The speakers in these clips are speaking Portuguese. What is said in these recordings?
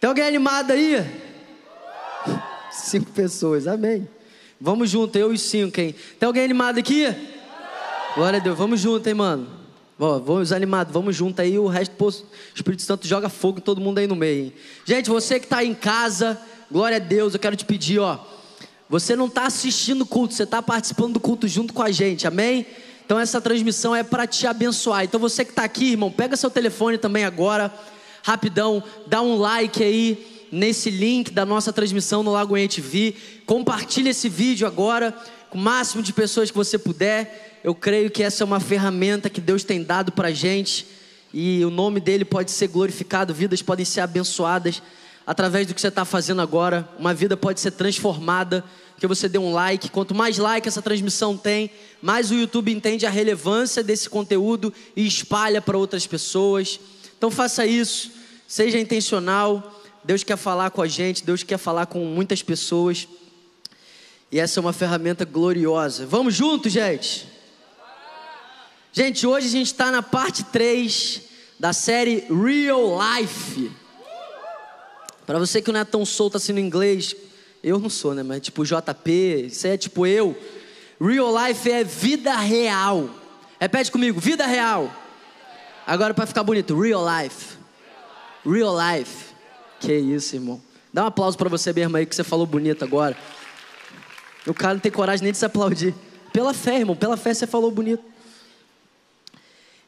Tem alguém animado aí? Cinco pessoas, amém. Vamos junto, eu e cinco, hein? Tem alguém animado aqui? Glória a Deus, vamos junto, hein, mano? Ó, vamos animados, vamos junto aí, o resto, pô, o Espírito Santo joga fogo em todo mundo aí no meio, hein? Gente, você que está aí em casa, glória a Deus, eu quero te pedir, ó. Você não está assistindo o culto, você está participando do culto junto com a gente, amém? Então essa transmissão é para te abençoar. Então você que está aqui, irmão, pega seu telefone também agora, rapidão, dá um like aí nesse link da nossa transmissão no Lagoinha TV. Compartilhe esse vídeo agora com o máximo de pessoas que você puder. Eu creio que essa é uma ferramenta que Deus tem dado para gente e o nome dele pode ser glorificado, vidas podem ser abençoadas através do que você está fazendo agora. Uma vida pode ser transformada porque você deu um like. Quanto mais like essa transmissão tem, mais o YouTube entende a relevância desse conteúdo e espalha para outras pessoas. Então faça isso, seja intencional. Deus quer falar com a gente, Deus quer falar com muitas pessoas. E essa é uma ferramenta gloriosa. Vamos juntos, gente? Gente, hoje a gente está na parte 3 da série Real Life. Para você que não é tão solto assim no inglês, eu não sou, né? Mas tipo JP, isso é tipo eu. Real life é vida real. Repete comigo, vida real. Agora para ficar bonito, real life. Real life. Que isso, irmão. Dá um aplauso para você mesmo aí que você falou bonito agora. O cara não tem coragem nem de se aplaudir. Pela fé, irmão, pela fé você falou bonito.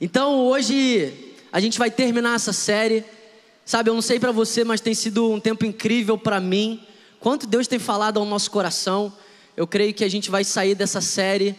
Então hoje a gente vai terminar essa série. Sabe, eu não sei para você, mas tem sido um tempo incrível para mim Quanto Deus tem falado ao nosso coração, eu creio que a gente vai sair dessa série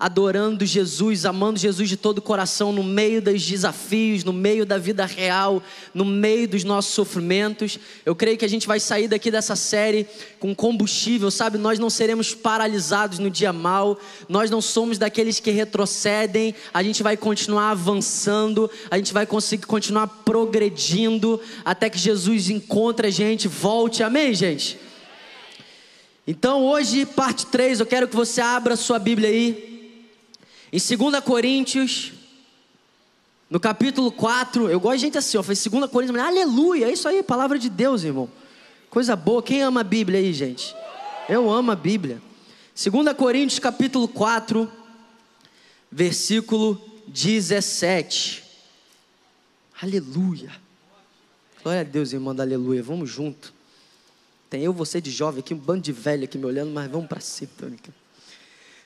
adorando Jesus, amando Jesus de todo o coração, no meio dos desafios, no meio da vida real, no meio dos nossos sofrimentos. Eu creio que a gente vai sair daqui dessa série com combustível, sabe? Nós não seremos paralisados no dia mal, nós não somos daqueles que retrocedem, a gente vai continuar avançando, a gente vai conseguir continuar progredindo até que Jesus encontre a gente, volte. Amém, gente? Então, hoje, parte 3, eu quero que você abra sua Bíblia aí. Em 2 Coríntios, no capítulo 4, eu gosto de gente assim, ó, faz 2 Coríntios, mas, aleluia, é isso aí, palavra de Deus, irmão. Coisa boa, quem ama a Bíblia aí, gente? Eu amo a Bíblia. 2 Coríntios, capítulo 4, versículo 17. Aleluia. Glória a Deus, irmão, da aleluia. Vamos junto. Tem eu, você de jovem aqui, um bando de velho aqui me olhando, mas vamos para cima, Tônica.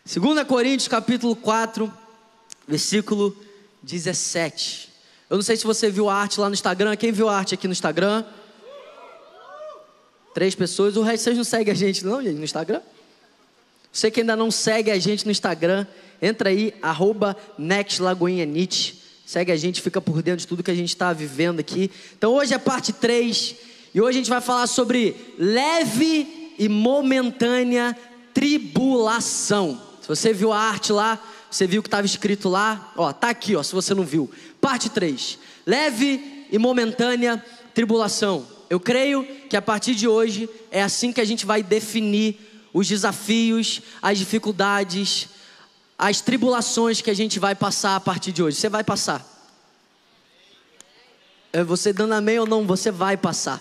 2 Coríntios capítulo 4, versículo 17. Eu não sei se você viu a arte lá no Instagram. Quem viu a arte aqui no Instagram? Três pessoas. O resto vocês não seguem a gente, não, gente, no Instagram? Você que ainda não segue a gente no Instagram, entra aí, arroba Segue a gente, fica por dentro de tudo que a gente está vivendo aqui. Então hoje é parte 3 e hoje a gente vai falar sobre leve e momentânea tribulação. Se você viu a arte lá, você viu o que estava escrito lá, ó, tá aqui, ó, se você não viu. Parte 3. Leve e momentânea tribulação. Eu creio que a partir de hoje é assim que a gente vai definir os desafios, as dificuldades, as tribulações que a gente vai passar a partir de hoje. Você vai passar. É você dando amém ou não, você vai passar.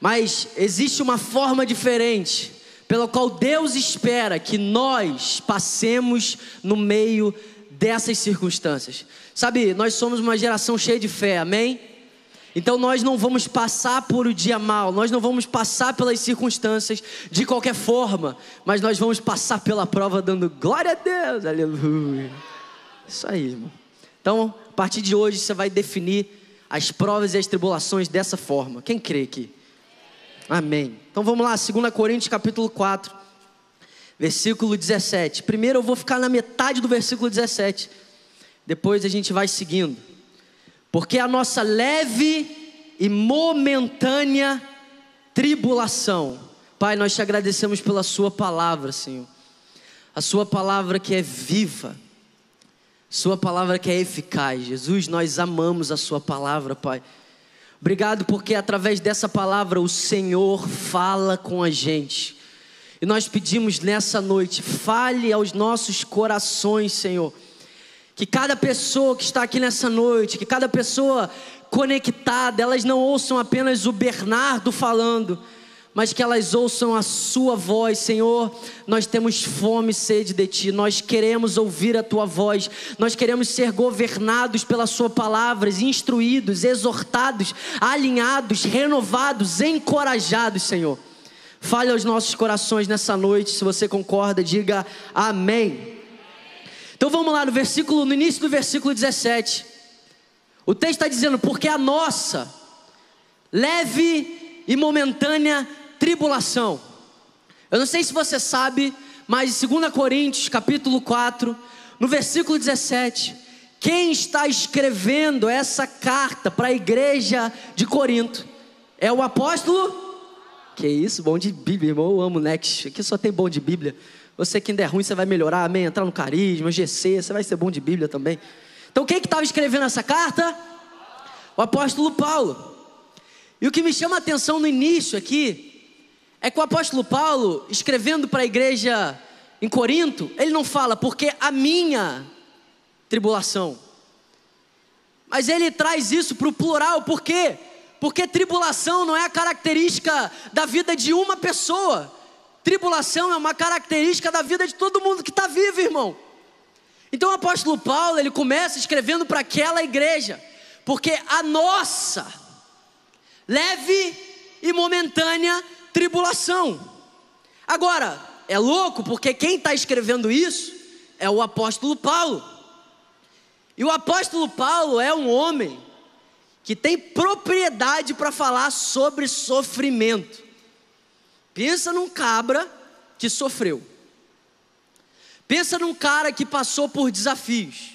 Mas existe uma forma diferente pela qual Deus espera que nós passemos no meio dessas circunstâncias. Sabe, nós somos uma geração cheia de fé, amém? Então nós não vamos passar por o dia mal, nós não vamos passar pelas circunstâncias de qualquer forma, mas nós vamos passar pela prova dando glória a Deus, aleluia. Isso aí, irmão. Então, a partir de hoje você vai definir as provas e as tribulações dessa forma. Quem crê aqui? Amém. Então vamos lá, 2 Coríntios capítulo 4, versículo 17. Primeiro eu vou ficar na metade do versículo 17. Depois a gente vai seguindo. Porque a nossa leve e momentânea tribulação. Pai, nós te agradecemos pela sua palavra, Senhor. A sua palavra que é viva. Sua palavra que é eficaz. Jesus, nós amamos a sua palavra, Pai. Obrigado porque através dessa palavra o Senhor fala com a gente. E nós pedimos nessa noite, fale aos nossos corações, Senhor. Que cada pessoa que está aqui nessa noite, que cada pessoa conectada, elas não ouçam apenas o Bernardo falando, mas que elas ouçam a Sua voz, Senhor. Nós temos fome e sede de Ti, nós queremos ouvir a Tua voz, nós queremos ser governados pela Sua palavra, instruídos, exortados, alinhados, renovados, encorajados, Senhor. Fale aos nossos corações nessa noite, se você concorda, diga amém. Então vamos lá no versículo, no início do versículo 17. O texto está dizendo: porque a nossa leve e momentânea tribulação. Eu não sei se você sabe, mas em 2 Coríntios, capítulo 4, no versículo 17, quem está escrevendo essa carta para a igreja de Corinto é o apóstolo. Que isso, bom de Bíblia, irmão. Eu amo Next. Aqui só tem bom de Bíblia. Você que ainda é ruim, você vai melhorar, amém? Entrar no carisma, GC, você vai ser bom de Bíblia também. Então, quem que estava escrevendo essa carta? O apóstolo Paulo. E o que me chama a atenção no início aqui é que o apóstolo Paulo, escrevendo para a igreja em Corinto, ele não fala porque a minha tribulação. Mas ele traz isso para o plural, por quê? Porque tribulação não é a característica da vida de uma pessoa. Tribulação é uma característica da vida de todo mundo que está vivo, irmão. Então o apóstolo Paulo, ele começa escrevendo para aquela igreja, porque a nossa leve e momentânea tribulação. Agora, é louco porque quem está escrevendo isso é o apóstolo Paulo. E o apóstolo Paulo é um homem que tem propriedade para falar sobre sofrimento. Pensa num cabra que sofreu. Pensa num cara que passou por desafios.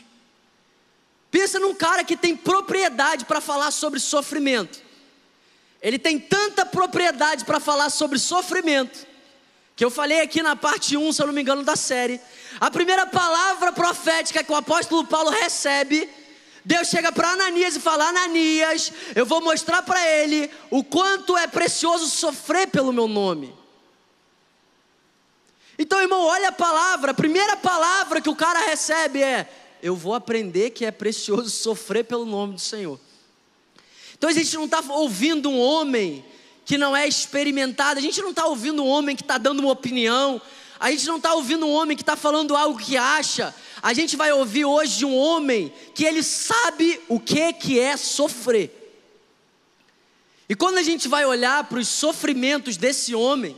Pensa num cara que tem propriedade para falar sobre sofrimento. Ele tem tanta propriedade para falar sobre sofrimento, que eu falei aqui na parte 1, se eu não me engano, da série. A primeira palavra profética que o apóstolo Paulo recebe, Deus chega para Ananias e fala: Ananias, eu vou mostrar para ele o quanto é precioso sofrer pelo meu nome. Então, irmão, olha a palavra, a primeira palavra que o cara recebe é: Eu vou aprender que é precioso sofrer pelo nome do Senhor. Então a gente não está ouvindo um homem que não é experimentado, a gente não está ouvindo um homem que está dando uma opinião, a gente não está ouvindo um homem que está falando algo que acha, a gente vai ouvir hoje um homem que ele sabe o que, que é sofrer. E quando a gente vai olhar para os sofrimentos desse homem,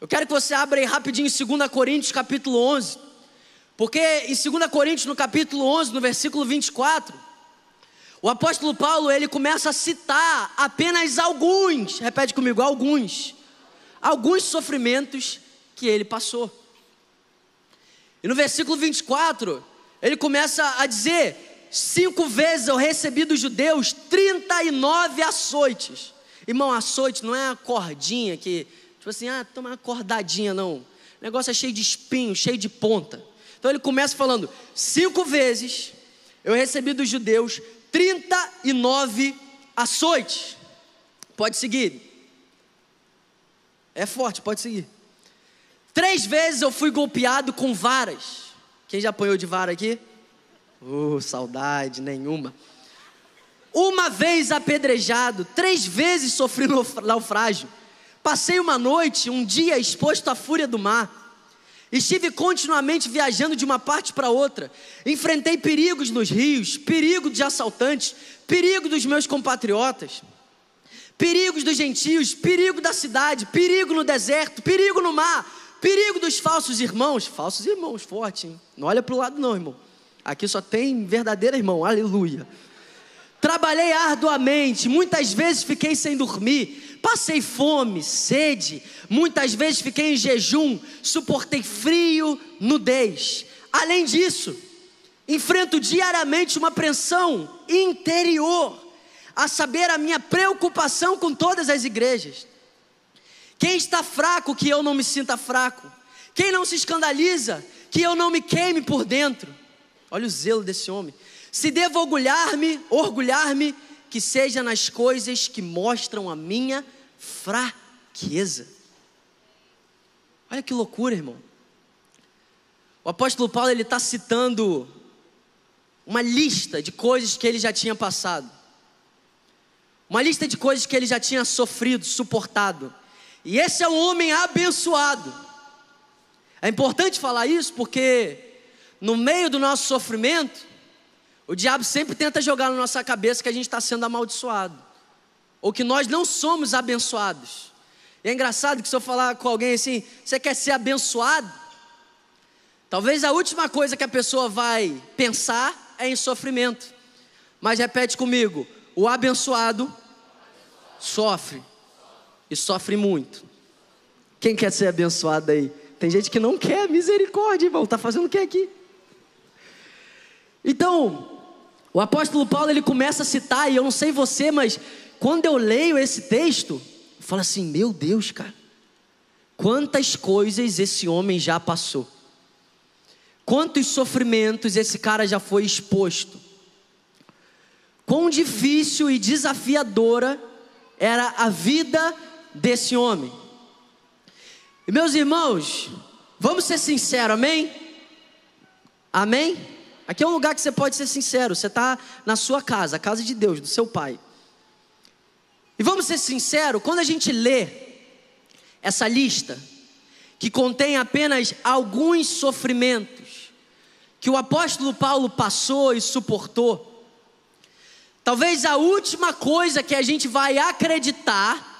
eu quero que você abra aí rapidinho em 2 Coríntios capítulo 11, porque em 2 Coríntios no capítulo 11, no versículo 24, o apóstolo Paulo, ele começa a citar apenas alguns, repete comigo, alguns, alguns sofrimentos que ele passou. E no versículo 24, ele começa a dizer: cinco vezes eu recebi dos judeus 39 açoites. Irmão, açoite não é a cordinha que, tipo assim, ah, toma uma cordadinha, não. O negócio é cheio de espinho, cheio de ponta. Então ele começa falando: cinco vezes eu recebi dos judeus 39 açoites. Pode seguir. É forte, pode seguir. Três vezes eu fui golpeado com varas. Quem já apanhou de vara aqui? Uh, saudade nenhuma. Uma vez apedrejado, três vezes sofri naufrágio. Passei uma noite, um dia exposto à fúria do mar. Estive continuamente viajando de uma parte para outra. Enfrentei perigos nos rios, perigo de assaltantes, perigo dos meus compatriotas, perigos dos gentios, perigo da cidade, perigo no deserto, perigo no mar, perigo dos falsos irmãos. Falsos irmãos, forte, hein? Não olha para o lado, não, irmão. Aqui só tem verdadeiro irmão, aleluia. Trabalhei arduamente, muitas vezes fiquei sem dormir Passei fome, sede, muitas vezes fiquei em jejum, suportei frio, nudez. Além disso, enfrento diariamente uma pressão interior, a saber, a minha preocupação com todas as igrejas. Quem está fraco, que eu não me sinta fraco. Quem não se escandaliza, que eu não me queime por dentro. Olha o zelo desse homem. Se devo orgulhar-me, orgulhar-me, que seja nas coisas que mostram a minha fraqueza. Olha que loucura, irmão. O apóstolo Paulo ele está citando uma lista de coisas que ele já tinha passado. Uma lista de coisas que ele já tinha sofrido, suportado. E esse é um homem abençoado. É importante falar isso porque no meio do nosso sofrimento, o diabo sempre tenta jogar na nossa cabeça que a gente está sendo amaldiçoado, ou que nós não somos abençoados. E é engraçado que se eu falar com alguém assim, você quer ser abençoado? Talvez a última coisa que a pessoa vai pensar é em sofrimento. Mas repete comigo: o abençoado sofre e sofre muito. Quem quer ser abençoado aí? Tem gente que não quer, misericórdia, irmão, tá fazendo o que aqui? Então, o apóstolo Paulo ele começa a citar, e eu não sei você, mas quando eu leio esse texto, eu falo assim: meu Deus, cara, quantas coisas esse homem já passou, quantos sofrimentos esse cara já foi exposto, quão difícil e desafiadora era a vida desse homem. E meus irmãos, vamos ser sinceros, amém? Amém? Aqui é um lugar que você pode ser sincero. Você está na sua casa, a casa de Deus, do seu pai. E vamos ser sinceros, quando a gente lê essa lista, que contém apenas alguns sofrimentos que o apóstolo Paulo passou e suportou, talvez a última coisa que a gente vai acreditar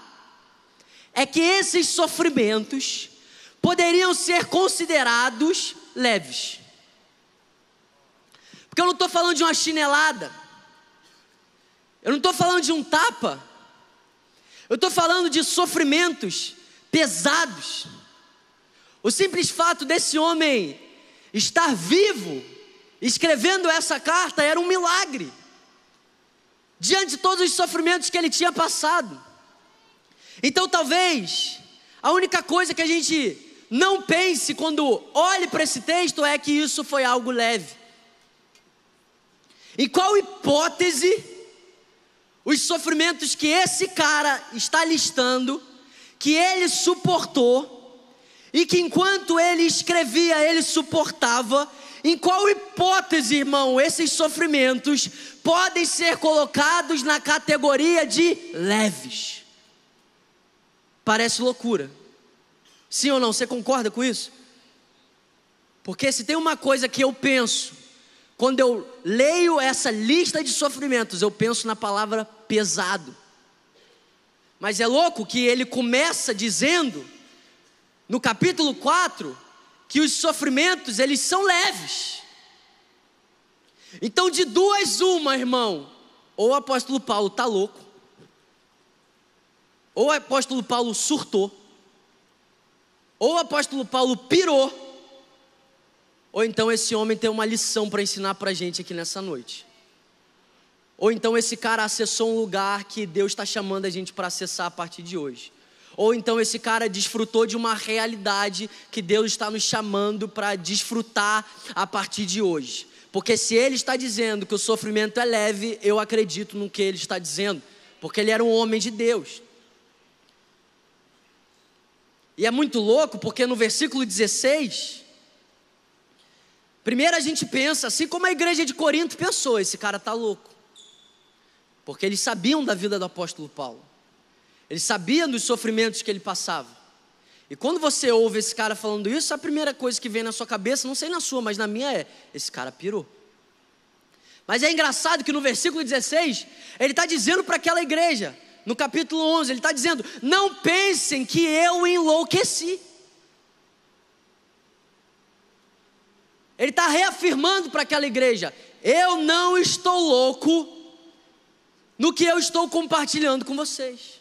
é que esses sofrimentos poderiam ser considerados leves. Porque eu não estou falando de uma chinelada. Eu não estou falando de um tapa. Eu estou falando de sofrimentos pesados. O simples fato desse homem estar vivo, escrevendo essa carta, era um milagre. Diante de todos os sofrimentos que ele tinha passado. Então, talvez, a única coisa que a gente não pense quando olhe para esse texto é que isso foi algo leve. Em qual hipótese os sofrimentos que esse cara está listando, que ele suportou, e que enquanto ele escrevia, ele suportava, em qual hipótese, irmão, esses sofrimentos podem ser colocados na categoria de leves? Parece loucura. Sim ou não? Você concorda com isso? Porque se tem uma coisa que eu penso, quando eu leio essa lista de sofrimentos, eu penso na palavra pesado. Mas é louco que ele começa dizendo, no capítulo 4, que os sofrimentos, eles são leves. Então, de duas, uma, irmão, ou o apóstolo Paulo está louco, ou o apóstolo Paulo surtou, ou o apóstolo Paulo pirou, ou então esse homem tem uma lição para ensinar para a gente aqui nessa noite. Ou então esse cara acessou um lugar que Deus está chamando a gente para acessar a partir de hoje. Ou então esse cara desfrutou de uma realidade que Deus está nos chamando para desfrutar a partir de hoje. Porque se ele está dizendo que o sofrimento é leve, eu acredito no que ele está dizendo. Porque ele era um homem de Deus. E é muito louco porque no versículo 16, Primeiro a gente pensa, assim como a igreja de Corinto pensou, esse cara está louco. Porque eles sabiam da vida do apóstolo Paulo. Eles sabiam dos sofrimentos que ele passava. E quando você ouve esse cara falando isso, a primeira coisa que vem na sua cabeça, não sei na sua, mas na minha é: esse cara pirou. Mas é engraçado que no versículo 16, ele está dizendo para aquela igreja, no capítulo 11, ele está dizendo: Não pensem que eu enlouqueci. Ele está reafirmando para aquela igreja: eu não estou louco no que eu estou compartilhando com vocês.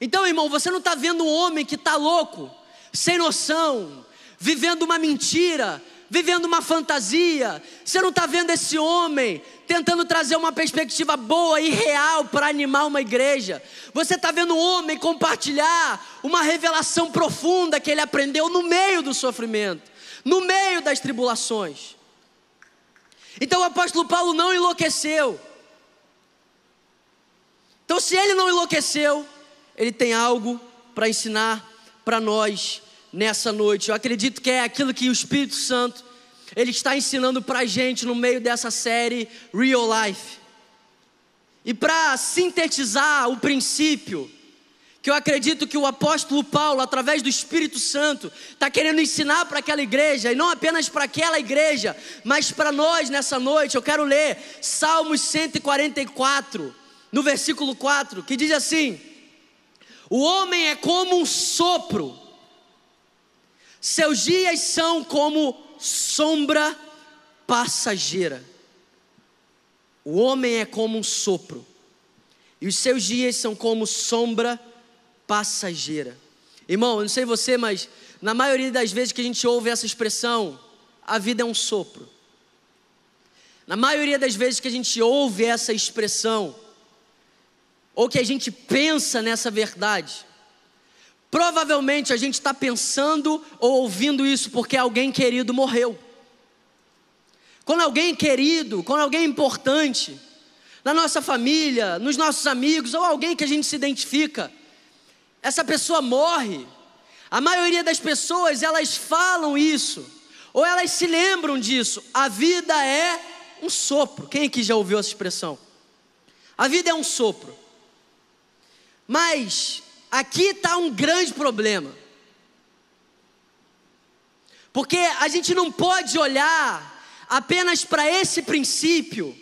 Então, irmão, você não está vendo um homem que está louco, sem noção, vivendo uma mentira, vivendo uma fantasia. Você não está vendo esse homem tentando trazer uma perspectiva boa e real para animar uma igreja. Você está vendo um homem compartilhar uma revelação profunda que ele aprendeu no meio do sofrimento no meio das tribulações. Então o apóstolo Paulo não enlouqueceu. Então, se ele não enlouqueceu, ele tem algo para ensinar para nós nessa noite. Eu acredito que é aquilo que o Espírito Santo ele está ensinando para a gente no meio dessa série Real Life. E para sintetizar o princípio, que eu acredito que o apóstolo Paulo, através do Espírito Santo, está querendo ensinar para aquela igreja, e não apenas para aquela igreja, mas para nós nessa noite, eu quero ler Salmos 144, no versículo 4, que diz assim: O homem é como um sopro, seus dias são como sombra passageira. O homem é como um sopro, e os seus dias são como sombra passageira. Irmão, eu não sei você, mas na maioria das vezes que a gente ouve essa expressão, a vida é um sopro. Na maioria das vezes que a gente ouve essa expressão, ou que a gente pensa nessa verdade, provavelmente a gente está pensando ou ouvindo isso porque alguém querido morreu. Quando alguém querido, quando alguém importante, na nossa família, nos nossos amigos, ou alguém que a gente se identifica, essa pessoa morre. A maioria das pessoas, elas falam isso, ou elas se lembram disso. A vida é um sopro. Quem aqui já ouviu essa expressão? A vida é um sopro. Mas aqui está um grande problema. Porque a gente não pode olhar apenas para esse princípio,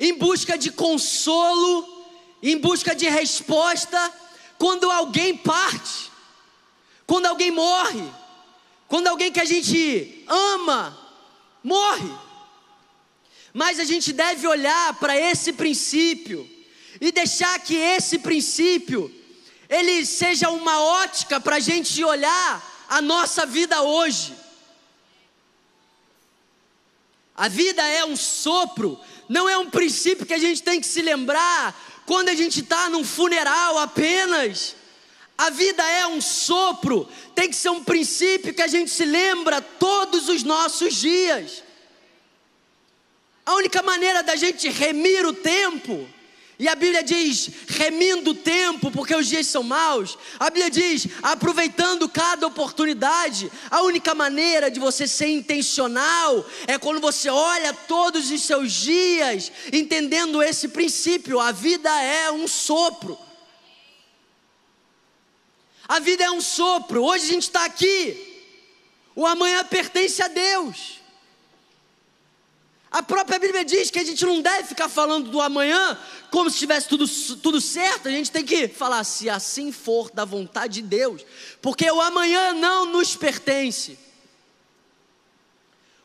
em busca de consolo, em busca de resposta, quando alguém parte, quando alguém morre, quando alguém que a gente ama morre. Mas a gente deve olhar para esse princípio e deixar que esse princípio ele seja uma ótica para a gente olhar a nossa vida hoje. A vida é um sopro, não é um princípio que a gente tem que se lembrar quando a gente está num funeral apenas. A vida é um sopro, tem que ser um princípio que a gente se lembra todos os nossos dias. A única maneira da gente remir o tempo e a Bíblia diz, remindo o tempo, porque os dias são maus. A Bíblia diz, aproveitando cada oportunidade. A única maneira de você ser intencional é quando você olha todos os seus dias, entendendo esse princípio: a vida é um sopro. A vida é um sopro. Hoje a gente está aqui. O amanhã pertence a Deus. A própria Bíblia diz que a gente não deve ficar falando do amanhã como se estivesse tudo, tudo certo, a gente tem que falar, se assim for da vontade de Deus, porque o amanhã não nos pertence,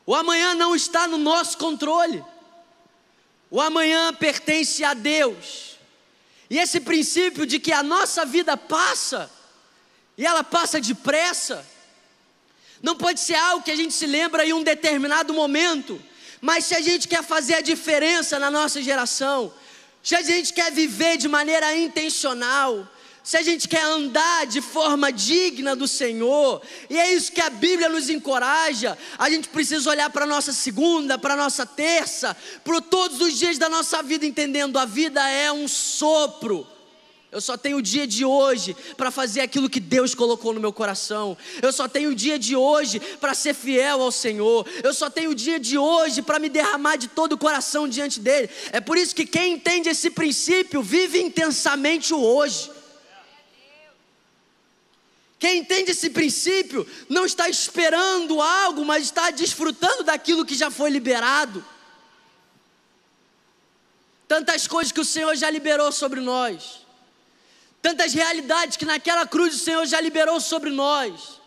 o amanhã não está no nosso controle, o amanhã pertence a Deus, e esse princípio de que a nossa vida passa, e ela passa depressa, não pode ser algo que a gente se lembra em um determinado momento, mas se a gente quer fazer a diferença na nossa geração, se a gente quer viver de maneira intencional, se a gente quer andar de forma digna do Senhor, e é isso que a Bíblia nos encoraja, a gente precisa olhar para a nossa segunda, para a nossa terça, para todos os dias da nossa vida, entendendo a vida é um sopro. Eu só tenho o dia de hoje para fazer aquilo que Deus colocou no meu coração. Eu só tenho o dia de hoje para ser fiel ao Senhor. Eu só tenho o dia de hoje para me derramar de todo o coração diante dele. É por isso que quem entende esse princípio vive intensamente o hoje. Quem entende esse princípio não está esperando algo, mas está desfrutando daquilo que já foi liberado. Tantas coisas que o Senhor já liberou sobre nós tantas realidades que naquela cruz o Senhor já liberou sobre nós.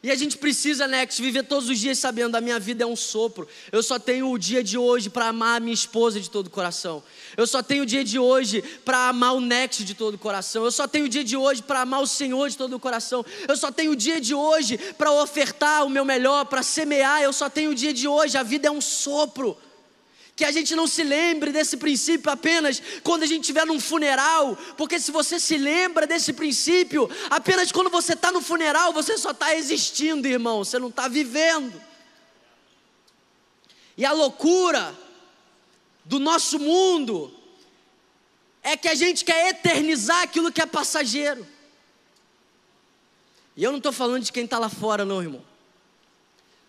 E a gente precisa, Nex, viver todos os dias sabendo: a minha vida é um sopro. Eu só tenho o dia de hoje para amar a minha esposa de todo o coração. Eu só tenho o dia de hoje para amar o Nex de todo o coração. Eu só tenho o dia de hoje para amar o Senhor de todo o coração. Eu só tenho o dia de hoje para ofertar o meu melhor, para semear. Eu só tenho o dia de hoje. A vida é um sopro. Que a gente não se lembre desse princípio apenas quando a gente estiver num funeral, porque se você se lembra desse princípio apenas quando você está no funeral, você só está existindo, irmão, você não está vivendo. E a loucura do nosso mundo é que a gente quer eternizar aquilo que é passageiro. E eu não estou falando de quem está lá fora, não, irmão.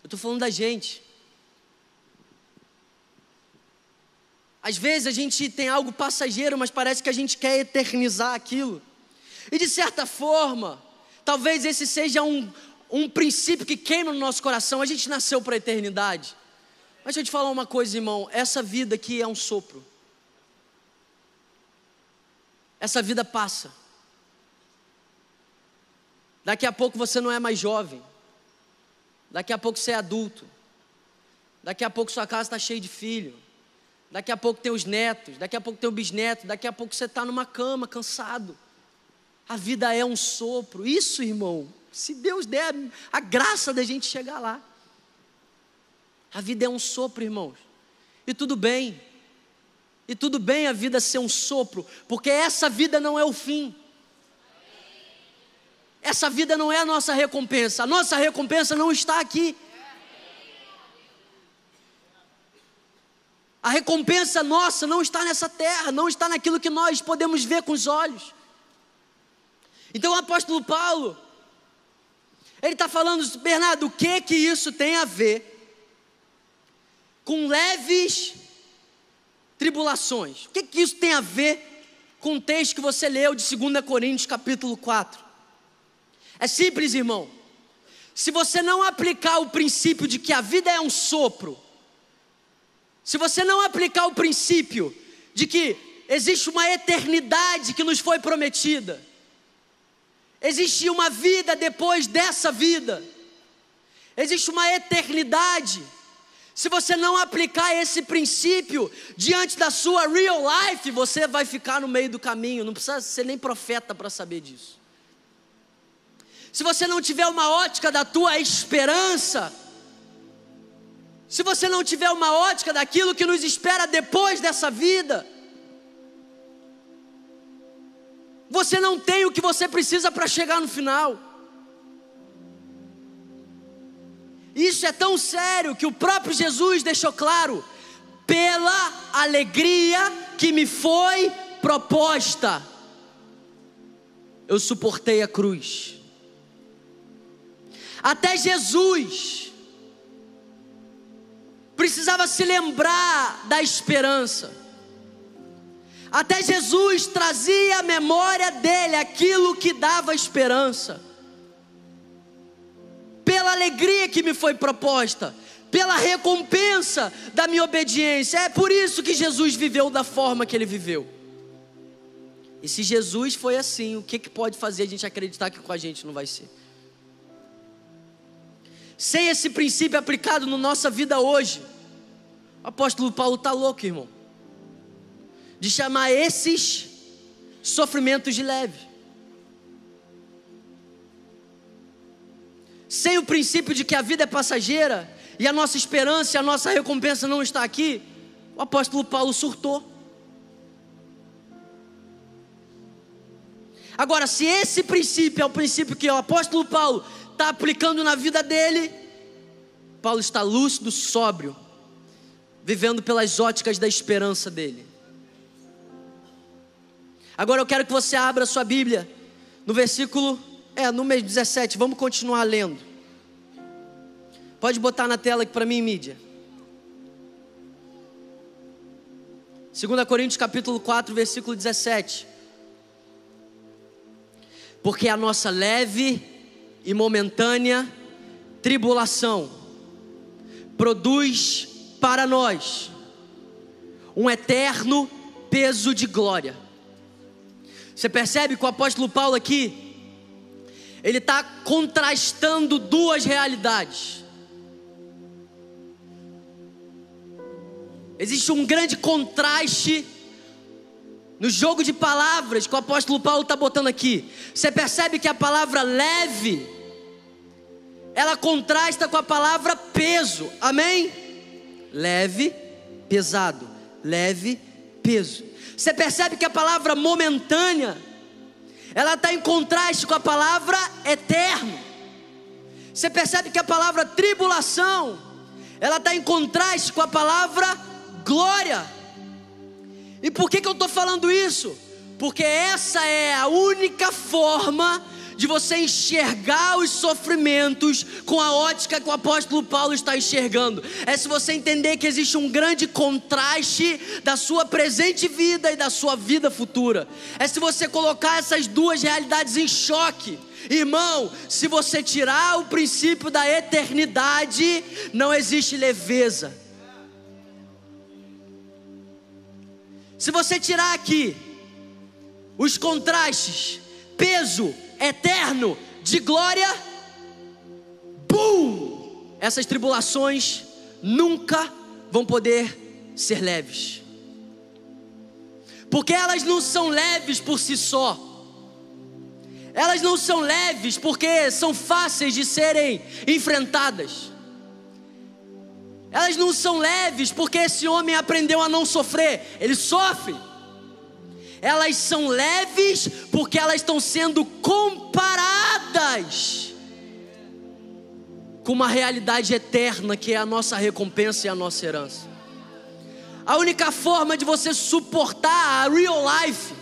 Eu estou falando da gente. Às vezes a gente tem algo passageiro, mas parece que a gente quer eternizar aquilo. E de certa forma, talvez esse seja um, um princípio que queima no nosso coração. A gente nasceu para a eternidade. Mas deixa eu te falar uma coisa, irmão. Essa vida aqui é um sopro. Essa vida passa. Daqui a pouco você não é mais jovem. Daqui a pouco você é adulto. Daqui a pouco sua casa está cheia de filho. Daqui a pouco tem os netos. Daqui a pouco tem o bisneto. Daqui a pouco você está numa cama, cansado. A vida é um sopro. Isso, irmão, se Deus der a graça da gente chegar lá. A vida é um sopro, irmãos. E tudo bem. E tudo bem a vida ser um sopro, porque essa vida não é o fim. Essa vida não é a nossa recompensa. A nossa recompensa não está aqui. A recompensa nossa não está nessa terra, não está naquilo que nós podemos ver com os olhos. Então o apóstolo Paulo, ele está falando, Bernardo, o que que isso tem a ver com leves tribulações. O que, que isso tem a ver com o texto que você leu de 2 Coríntios, capítulo 4? É simples, irmão. Se você não aplicar o princípio de que a vida é um sopro, se você não aplicar o princípio de que existe uma eternidade que nos foi prometida, existe uma vida depois dessa vida, existe uma eternidade se você não aplicar esse princípio diante da sua real life, você vai ficar no meio do caminho. Não precisa ser nem profeta para saber disso. Se você não tiver uma ótica da tua esperança, se você não tiver uma ótica daquilo que nos espera depois dessa vida, você não tem o que você precisa para chegar no final. Isso é tão sério que o próprio Jesus deixou claro: pela alegria que me foi proposta, eu suportei a cruz. Até Jesus precisava se lembrar da esperança. Até Jesus trazia à memória dele aquilo que dava esperança pela alegria que me foi proposta, pela recompensa da minha obediência. É por isso que Jesus viveu da forma que ele viveu. E se Jesus foi assim, o que, que pode fazer a gente acreditar que com a gente não vai ser? Sem esse princípio aplicado na nossa vida hoje, o apóstolo Paulo está louco, irmão, de chamar esses sofrimentos de leve. sem o princípio de que a vida é passageira e a nossa esperança e a nossa recompensa não está aqui, o apóstolo Paulo surtou. Agora, se esse princípio é o princípio que o apóstolo Paulo está aplicando na vida dele, Paulo está lúcido, sóbrio, vivendo pelas óticas da esperança dele. Agora eu quero que você abra sua Bíblia no versículo é, no mês 17, vamos continuar lendo. Pode botar na tela aqui para mim, mídia. 2 Coríntios capítulo 4, versículo 17. Porque a nossa leve e momentânea tribulação produz para nós um eterno peso de glória. Você percebe que o apóstolo Paulo aqui ele está contrastando duas realidades. Existe um grande contraste no jogo de palavras que o apóstolo Paulo está botando aqui. Você percebe que a palavra leve, ela contrasta com a palavra peso, amém? Leve, pesado, leve, peso. Você percebe que a palavra momentânea, ela está em contraste com a palavra eterno. Você percebe que a palavra tribulação, ela está em contraste com a palavra glória. E por que, que eu estou falando isso? Porque essa é a única forma de você enxergar os sofrimentos com a ótica que o apóstolo Paulo está enxergando. É se você entender que existe um grande contraste da sua presente vida e da sua vida futura. É se você colocar essas duas realidades em choque. Irmão, se você tirar o princípio da eternidade, não existe leveza. Se você tirar aqui os contrastes, peso eterno de glória, bum! Essas tribulações nunca vão poder ser leves. Porque elas não são leves por si só. Elas não são leves porque são fáceis de serem enfrentadas. Elas não são leves porque esse homem aprendeu a não sofrer, ele sofre. Elas são leves porque elas estão sendo comparadas com uma realidade eterna que é a nossa recompensa e a nossa herança. A única forma de você suportar a real life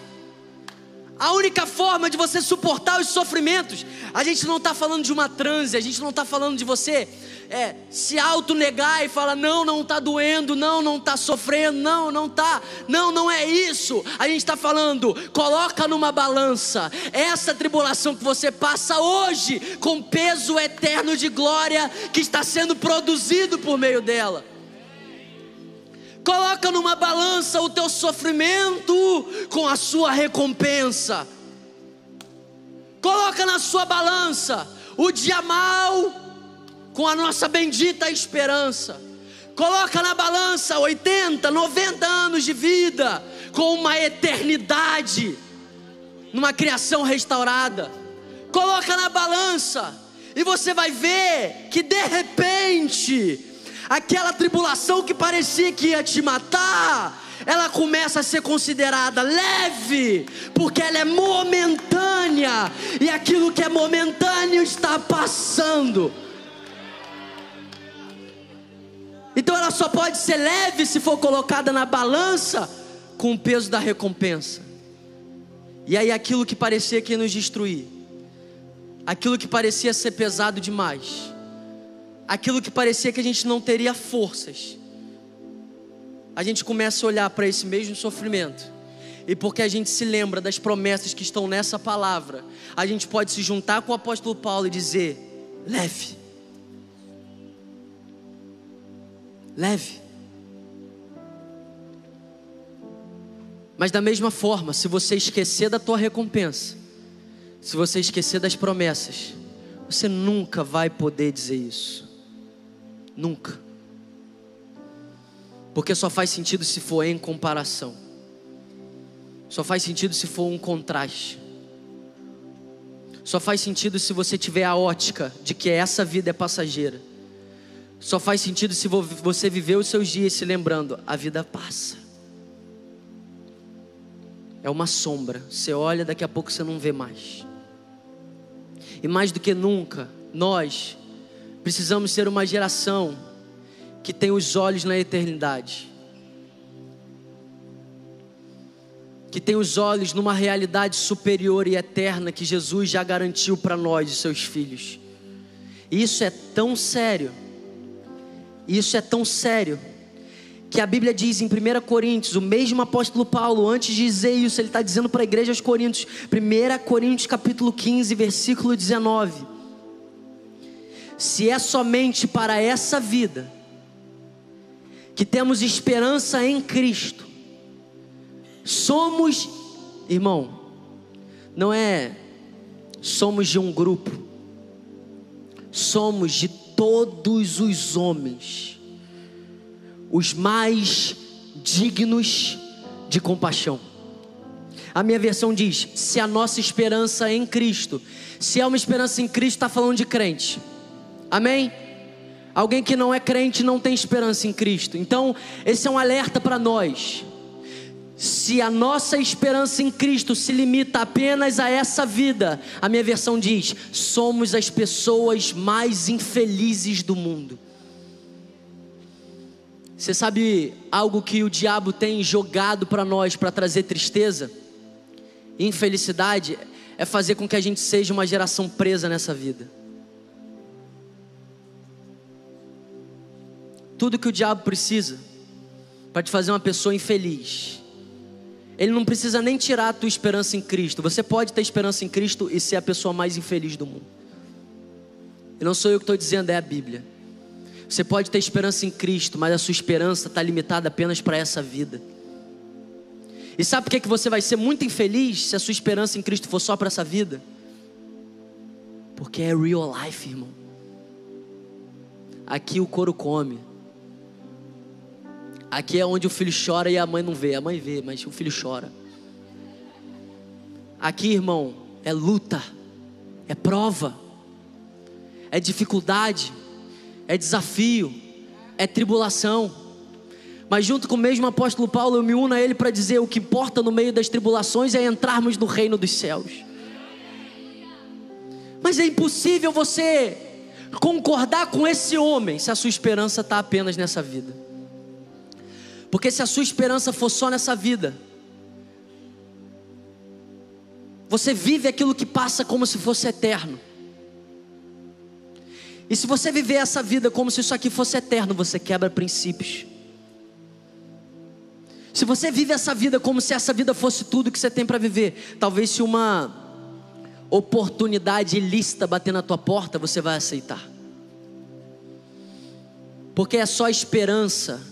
a única forma de você suportar os sofrimentos, a gente não está falando de uma transe, a gente não está falando de você é, se autonegar e falar: não, não está doendo, não, não está sofrendo, não, não está, não, não é isso. A gente está falando, coloca numa balança essa tribulação que você passa hoje, com peso eterno de glória que está sendo produzido por meio dela. Coloca numa balança o teu sofrimento com a sua recompensa. Coloca na sua balança o dia mal com a nossa bendita esperança. Coloca na balança 80, 90 anos de vida com uma eternidade numa criação restaurada. Coloca na balança e você vai ver que de repente aquela tribulação que parecia que ia te matar, ela começa a ser considerada leve, porque ela é momentânea, e aquilo que é momentâneo está passando. Então ela só pode ser leve se for colocada na balança com o peso da recompensa. E aí aquilo que parecia que ia nos destruir, aquilo que parecia ser pesado demais, aquilo que parecia que a gente não teria forças, a gente começa a olhar para esse mesmo sofrimento. E porque a gente se lembra das promessas que estão nessa palavra, a gente pode se juntar com o apóstolo Paulo e dizer: leve. Leve. Mas da mesma forma, se você esquecer da tua recompensa, se você esquecer das promessas, você nunca vai poder dizer isso. Nunca. Porque só faz sentido se for em comparação. Só faz sentido se for um contraste. Só faz sentido se você tiver a ótica de que essa vida é passageira. Só faz sentido se você viver os seus dias se lembrando: a vida passa. É uma sombra. Você olha, daqui a pouco você não vê mais. E mais do que nunca, nós Precisamos ser uma geração que tem os olhos na eternidade. Que tem os olhos numa realidade superior e eterna que Jesus já garantiu para nós, os seus filhos. E isso é tão sério. Isso é tão sério que a Bíblia diz em 1 Coríntios, o mesmo apóstolo Paulo, antes de dizer isso, ele está dizendo para a igreja aos Coríntios, 1 Coríntios capítulo 15, versículo 19 se é somente para essa vida que temos esperança em Cristo, somos, irmão, não é somos de um grupo, somos de todos os homens, os mais dignos de compaixão. A minha versão diz: se a nossa esperança é em Cristo, se é uma esperança em Cristo, está falando de crente Amém? Alguém que não é crente não tem esperança em Cristo. Então, esse é um alerta para nós. Se a nossa esperança em Cristo se limita apenas a essa vida, a minha versão diz: somos as pessoas mais infelizes do mundo. Você sabe algo que o diabo tem jogado para nós para trazer tristeza, infelicidade? é fazer com que a gente seja uma geração presa nessa vida. Tudo que o diabo precisa para te fazer uma pessoa infeliz, ele não precisa nem tirar a tua esperança em Cristo. Você pode ter esperança em Cristo e ser a pessoa mais infeliz do mundo. E não sou eu que estou dizendo, é a Bíblia. Você pode ter esperança em Cristo, mas a sua esperança está limitada apenas para essa vida. E sabe por que, que você vai ser muito infeliz se a sua esperança em Cristo for só para essa vida? Porque é real life, irmão. Aqui o couro come. Aqui é onde o filho chora e a mãe não vê. A mãe vê, mas o filho chora. Aqui, irmão, é luta, é prova, é dificuldade, é desafio, é tribulação. Mas junto com o mesmo apóstolo Paulo, eu me uno a ele para dizer o que importa no meio das tribulações é entrarmos no reino dos céus. Mas é impossível você concordar com esse homem se a sua esperança está apenas nessa vida. Porque se a sua esperança for só nessa vida, você vive aquilo que passa como se fosse eterno. E se você viver essa vida como se isso aqui fosse eterno, você quebra princípios. Se você vive essa vida como se essa vida fosse tudo que você tem para viver, talvez se uma oportunidade ilícita bater na tua porta, você vai aceitar. Porque é só esperança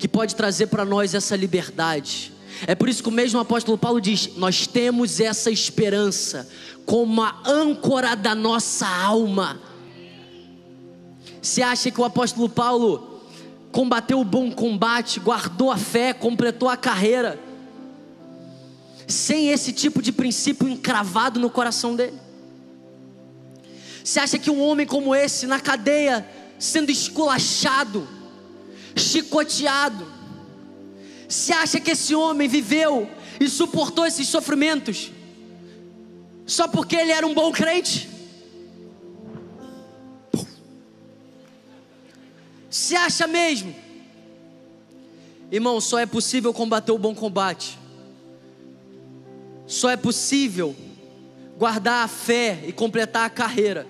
que pode trazer para nós essa liberdade. É por isso que o mesmo apóstolo Paulo diz: Nós temos essa esperança como a âncora da nossa alma. Você acha que o apóstolo Paulo combateu o bom combate, guardou a fé, completou a carreira, sem esse tipo de princípio encravado no coração dele? Você acha que um homem como esse, na cadeia, sendo esculachado, chicoteado, você acha que esse homem viveu e suportou esses sofrimentos só porque ele era um bom crente? Se acha mesmo? Irmão, só é possível combater o bom combate. Só é possível guardar a fé e completar a carreira.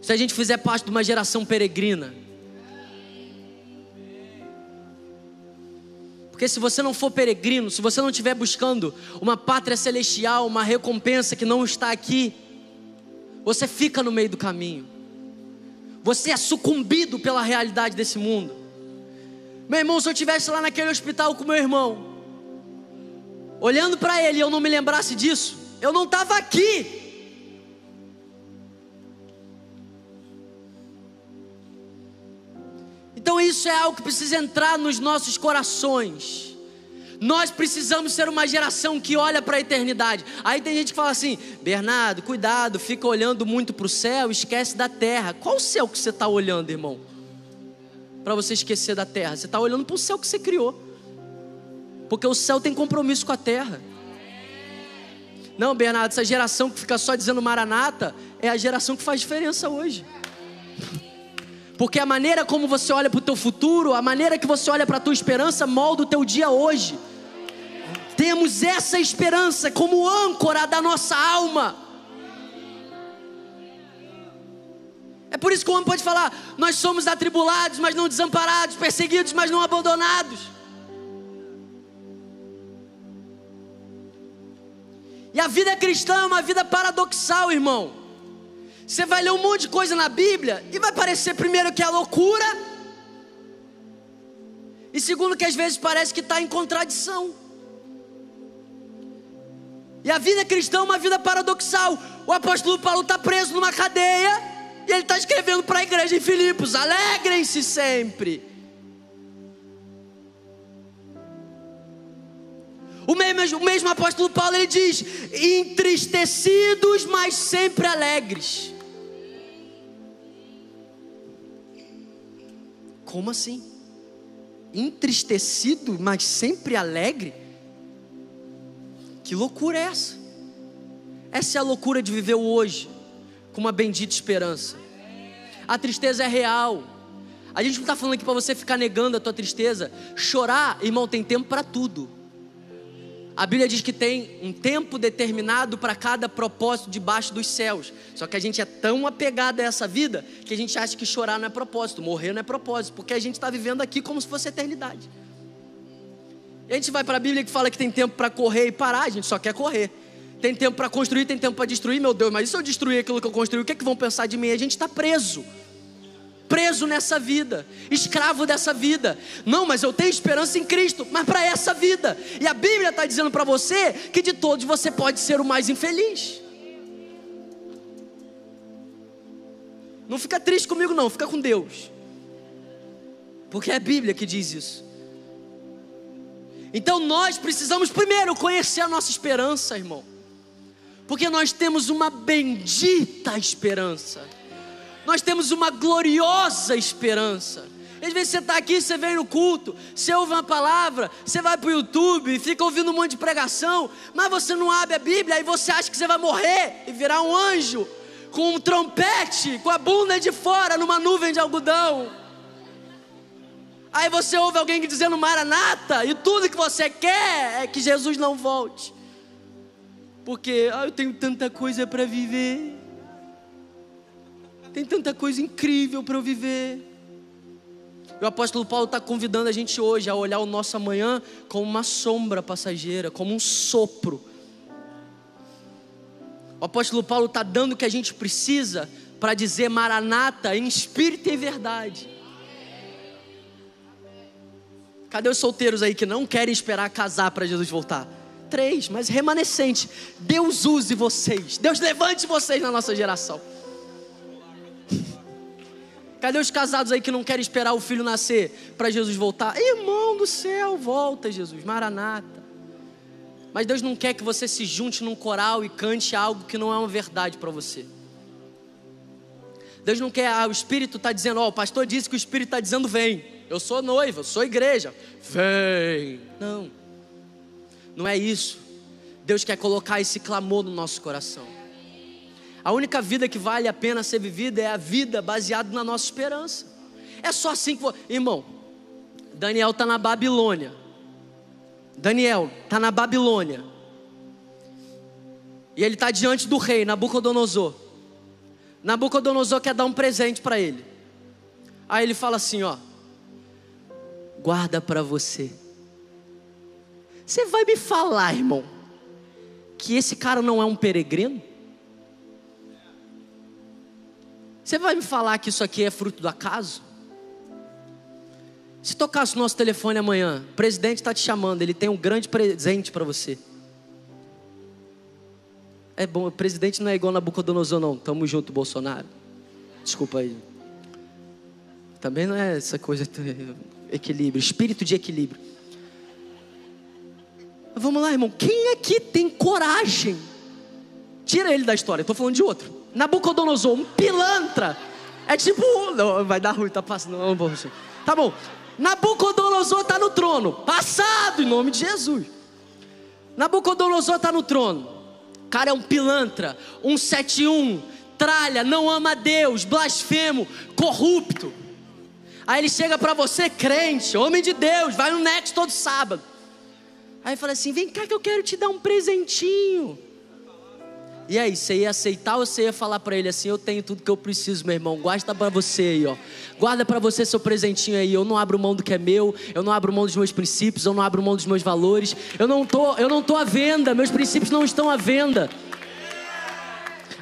Se a gente fizer parte de uma geração peregrina. Porque se você não for peregrino, se você não estiver buscando uma pátria celestial, uma recompensa que não está aqui, você fica no meio do caminho você é sucumbido pela realidade desse mundo. Meu irmão, se eu estivesse lá naquele hospital com meu irmão, olhando para ele e eu não me lembrasse disso, eu não estava aqui. Então isso é algo que precisa entrar nos nossos corações. Nós precisamos ser uma geração que olha para a eternidade. Aí tem gente que fala assim: Bernardo, cuidado, fica olhando muito para o céu, esquece da terra. Qual o céu que você está olhando, irmão? Para você esquecer da terra. Você está olhando para o céu que você criou. Porque o céu tem compromisso com a terra. Não, Bernardo, essa geração que fica só dizendo maranata é a geração que faz diferença hoje. Porque a maneira como você olha para o teu futuro, a maneira que você olha para a tua esperança molda o teu dia hoje. Temos essa esperança como âncora da nossa alma. É por isso que o homem pode falar: nós somos atribulados, mas não desamparados, perseguidos, mas não abandonados. E a vida cristã é uma vida paradoxal, irmão. Você vai ler um monte de coisa na Bíblia e vai parecer, primeiro, que é loucura, e segundo, que às vezes parece que está em contradição. E a vida cristã é uma vida paradoxal. O apóstolo Paulo está preso numa cadeia e ele está escrevendo para a igreja em Filipos: alegrem-se sempre. O mesmo, o mesmo apóstolo Paulo ele diz: entristecidos, mas sempre alegres. Como assim? Entristecido, mas sempre alegre? Que loucura é essa? Essa é a loucura de viver o hoje com uma bendita esperança. A tristeza é real. A gente não está falando aqui para você ficar negando a tua tristeza. Chorar, irmão, tem tempo para tudo. A Bíblia diz que tem um tempo determinado para cada propósito debaixo dos céus. Só que a gente é tão apegado a essa vida que a gente acha que chorar não é propósito, morrer não é propósito, porque a gente está vivendo aqui como se fosse eternidade. E a gente vai para a Bíblia que fala que tem tempo para correr e parar, a gente só quer correr. Tem tempo para construir, tem tempo para destruir, meu Deus, mas e se eu destruir aquilo que eu construí, o que, é que vão pensar de mim? A gente está preso preso nessa vida, escravo dessa vida. Não, mas eu tenho esperança em Cristo, mas para essa vida. E a Bíblia está dizendo para você que de todos você pode ser o mais infeliz. Não fica triste comigo, não, fica com Deus. Porque é a Bíblia que diz isso. Então nós precisamos primeiro conhecer a nossa esperança, irmão. Porque nós temos uma bendita esperança nós temos uma gloriosa esperança. Às vezes você está aqui, você vem no culto, você ouve uma palavra, você vai para o YouTube, fica ouvindo um monte de pregação, mas você não abre a Bíblia, aí você acha que você vai morrer e virar um anjo, com um trompete, com a bunda de fora, numa nuvem de algodão. Aí você ouve alguém dizendo maranata, e tudo que você quer é que Jesus não volte. Porque ah, eu tenho tanta coisa para viver. Tem tanta coisa incrível para eu viver. E o apóstolo Paulo está convidando a gente hoje a olhar o nosso amanhã como uma sombra passageira, como um sopro. O apóstolo Paulo está dando o que a gente precisa para dizer maranata em espírito e verdade. Cadê os solteiros aí que não querem esperar casar para Jesus voltar? Três, mas remanescente. Deus use vocês. Deus levante vocês na nossa geração. Cadê os casados aí que não querem esperar o filho nascer para Jesus voltar? Irmão do céu, volta, Jesus, maranata. Mas Deus não quer que você se junte num coral e cante algo que não é uma verdade para você. Deus não quer, ah, o Espírito está dizendo, ó, oh, o pastor disse que o Espírito está dizendo, vem. Eu sou noiva, eu sou igreja. Vem. Não, não é isso. Deus quer colocar esse clamor no nosso coração. A única vida que vale a pena ser vivida é a vida baseada na nossa esperança. É só assim que. Irmão, Daniel está na Babilônia. Daniel está na Babilônia. E ele está diante do rei, Nabucodonosor. Nabucodonosor quer dar um presente para ele. Aí ele fala assim: ó, guarda para você. Você vai me falar, irmão, que esse cara não é um peregrino? Você vai me falar que isso aqui é fruto do acaso? Se tocasse o nosso telefone amanhã, o presidente está te chamando, ele tem um grande presente para você. É bom, o presidente não é igual Nabucodonosor, não. Tamo junto, Bolsonaro. Desculpa aí. Também não é essa coisa equilíbrio, espírito de equilíbrio. Vamos lá, irmão. Quem aqui tem coragem? Tira ele da história, estou falando de outro Nabucodonosor, um pilantra. É tipo. Não, vai dar ruim, tá passando. Não, não Tá bom. Nabucodonosor está no trono. Passado em nome de Jesus. Nabucodonosor está no trono. Cara é um pilantra, um 71, tralha, não ama Deus, blasfemo, corrupto. Aí ele chega para você, crente, homem de Deus, vai no Next todo sábado. Aí fala assim: vem cá que eu quero te dar um presentinho. E aí, você ia aceitar ou você ia falar para ele assim: Eu tenho tudo que eu preciso, meu irmão, guarda para você aí, ó. Guarda para você seu presentinho aí. Eu não abro mão do que é meu, eu não abro mão dos meus princípios, eu não abro mão dos meus valores. Eu não tô, eu não tô à venda, meus princípios não estão à venda.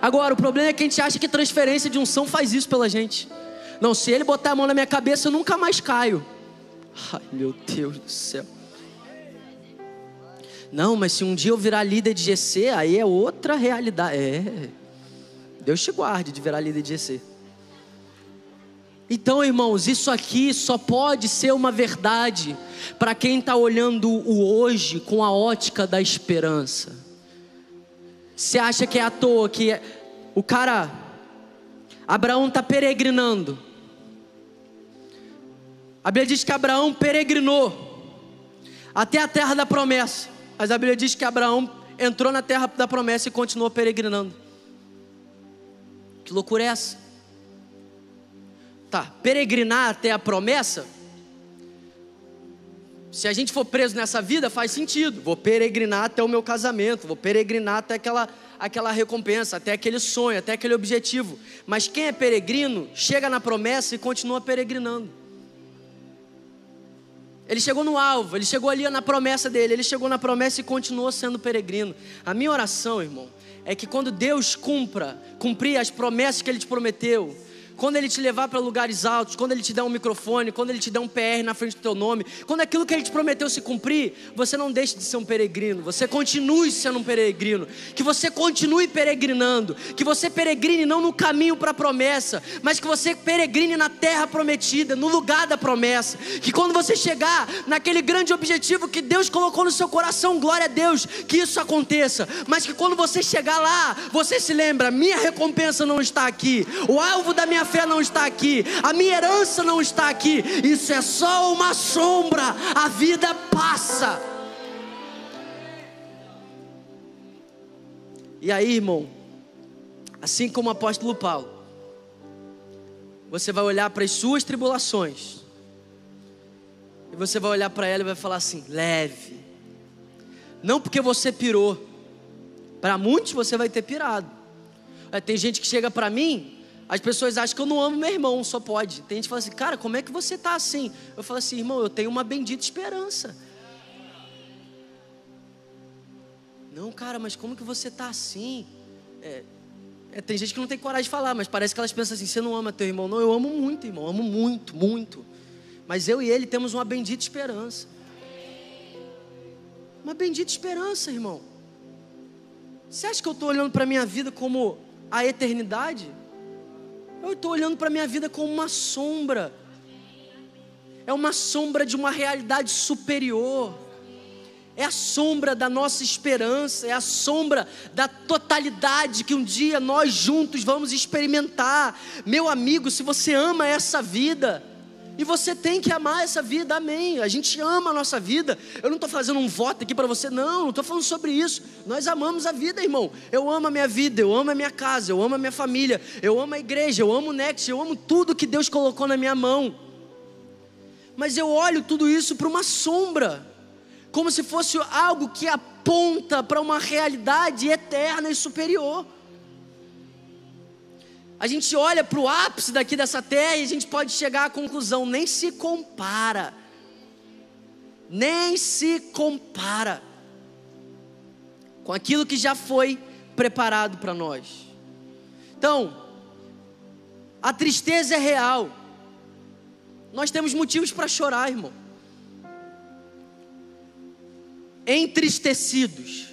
Agora, o problema é que a gente acha que transferência de unção faz isso pela gente. Não, se ele botar a mão na minha cabeça, eu nunca mais caio. Ai, meu Deus do céu. Não, mas se um dia eu virar líder de GC, aí é outra realidade. É. Deus te guarde de virar líder de GC. Então, irmãos, isso aqui só pode ser uma verdade para quem está olhando o hoje com a ótica da esperança. Você acha que é à toa que o cara, Abraão está peregrinando. A Bíblia diz que Abraão peregrinou até a terra da promessa. Mas a Bíblia diz que Abraão entrou na terra da promessa e continuou peregrinando. Que loucura é essa? Tá, peregrinar até a promessa se a gente for preso nessa vida, faz sentido. Vou peregrinar até o meu casamento, vou peregrinar até aquela, aquela recompensa, até aquele sonho, até aquele objetivo. Mas quem é peregrino, chega na promessa e continua peregrinando. Ele chegou no alvo, ele chegou ali na promessa dele, ele chegou na promessa e continuou sendo peregrino. A minha oração, irmão, é que quando Deus cumpra, cumprir as promessas que ele te prometeu, quando Ele te levar para lugares altos, quando Ele te der um microfone, quando Ele te der um PR na frente do teu nome, quando aquilo que Ele te prometeu se cumprir, você não deixe de ser um peregrino, você continue sendo um peregrino, que você continue peregrinando, que você peregrine não no caminho para a promessa, mas que você peregrine na terra prometida, no lugar da promessa, que quando você chegar naquele grande objetivo que Deus colocou no seu coração, glória a Deus, que isso aconteça, mas que quando você chegar lá, você se lembra, minha recompensa não está aqui, o alvo da minha fé não está aqui, a minha herança não está aqui, isso é só uma sombra, a vida passa. E aí, irmão, assim como o apóstolo Paulo, você vai olhar para as suas tribulações, e você vai olhar para ela e vai falar assim: leve, não porque você pirou, para muitos você vai ter pirado. Tem gente que chega para mim as pessoas acham que eu não amo meu irmão, só pode. Tem gente que fala assim, cara, como é que você está assim? Eu falo assim, irmão, eu tenho uma bendita esperança. Não, cara, mas como que você está assim? É, é, tem gente que não tem coragem de falar, mas parece que elas pensam assim: você não ama teu irmão? Não, eu amo muito, irmão, amo muito, muito. Mas eu e ele temos uma bendita esperança. Uma bendita esperança, irmão. Você acha que eu estou olhando para a minha vida como a eternidade? Eu estou olhando para a minha vida como uma sombra. É uma sombra de uma realidade superior. É a sombra da nossa esperança, é a sombra da totalidade que um dia nós juntos vamos experimentar. Meu amigo, se você ama essa vida, e você tem que amar essa vida, amém. A gente ama a nossa vida. Eu não estou fazendo um voto aqui para você, não, não estou falando sobre isso. Nós amamos a vida, irmão. Eu amo a minha vida, eu amo a minha casa, eu amo a minha família, eu amo a igreja, eu amo o Next, eu amo tudo que Deus colocou na minha mão. Mas eu olho tudo isso para uma sombra, como se fosse algo que aponta para uma realidade eterna e superior. A gente olha para o ápice daqui dessa terra e a gente pode chegar à conclusão: nem se compara. Nem se compara com aquilo que já foi preparado para nós. Então, a tristeza é real. Nós temos motivos para chorar, irmão. Entristecidos,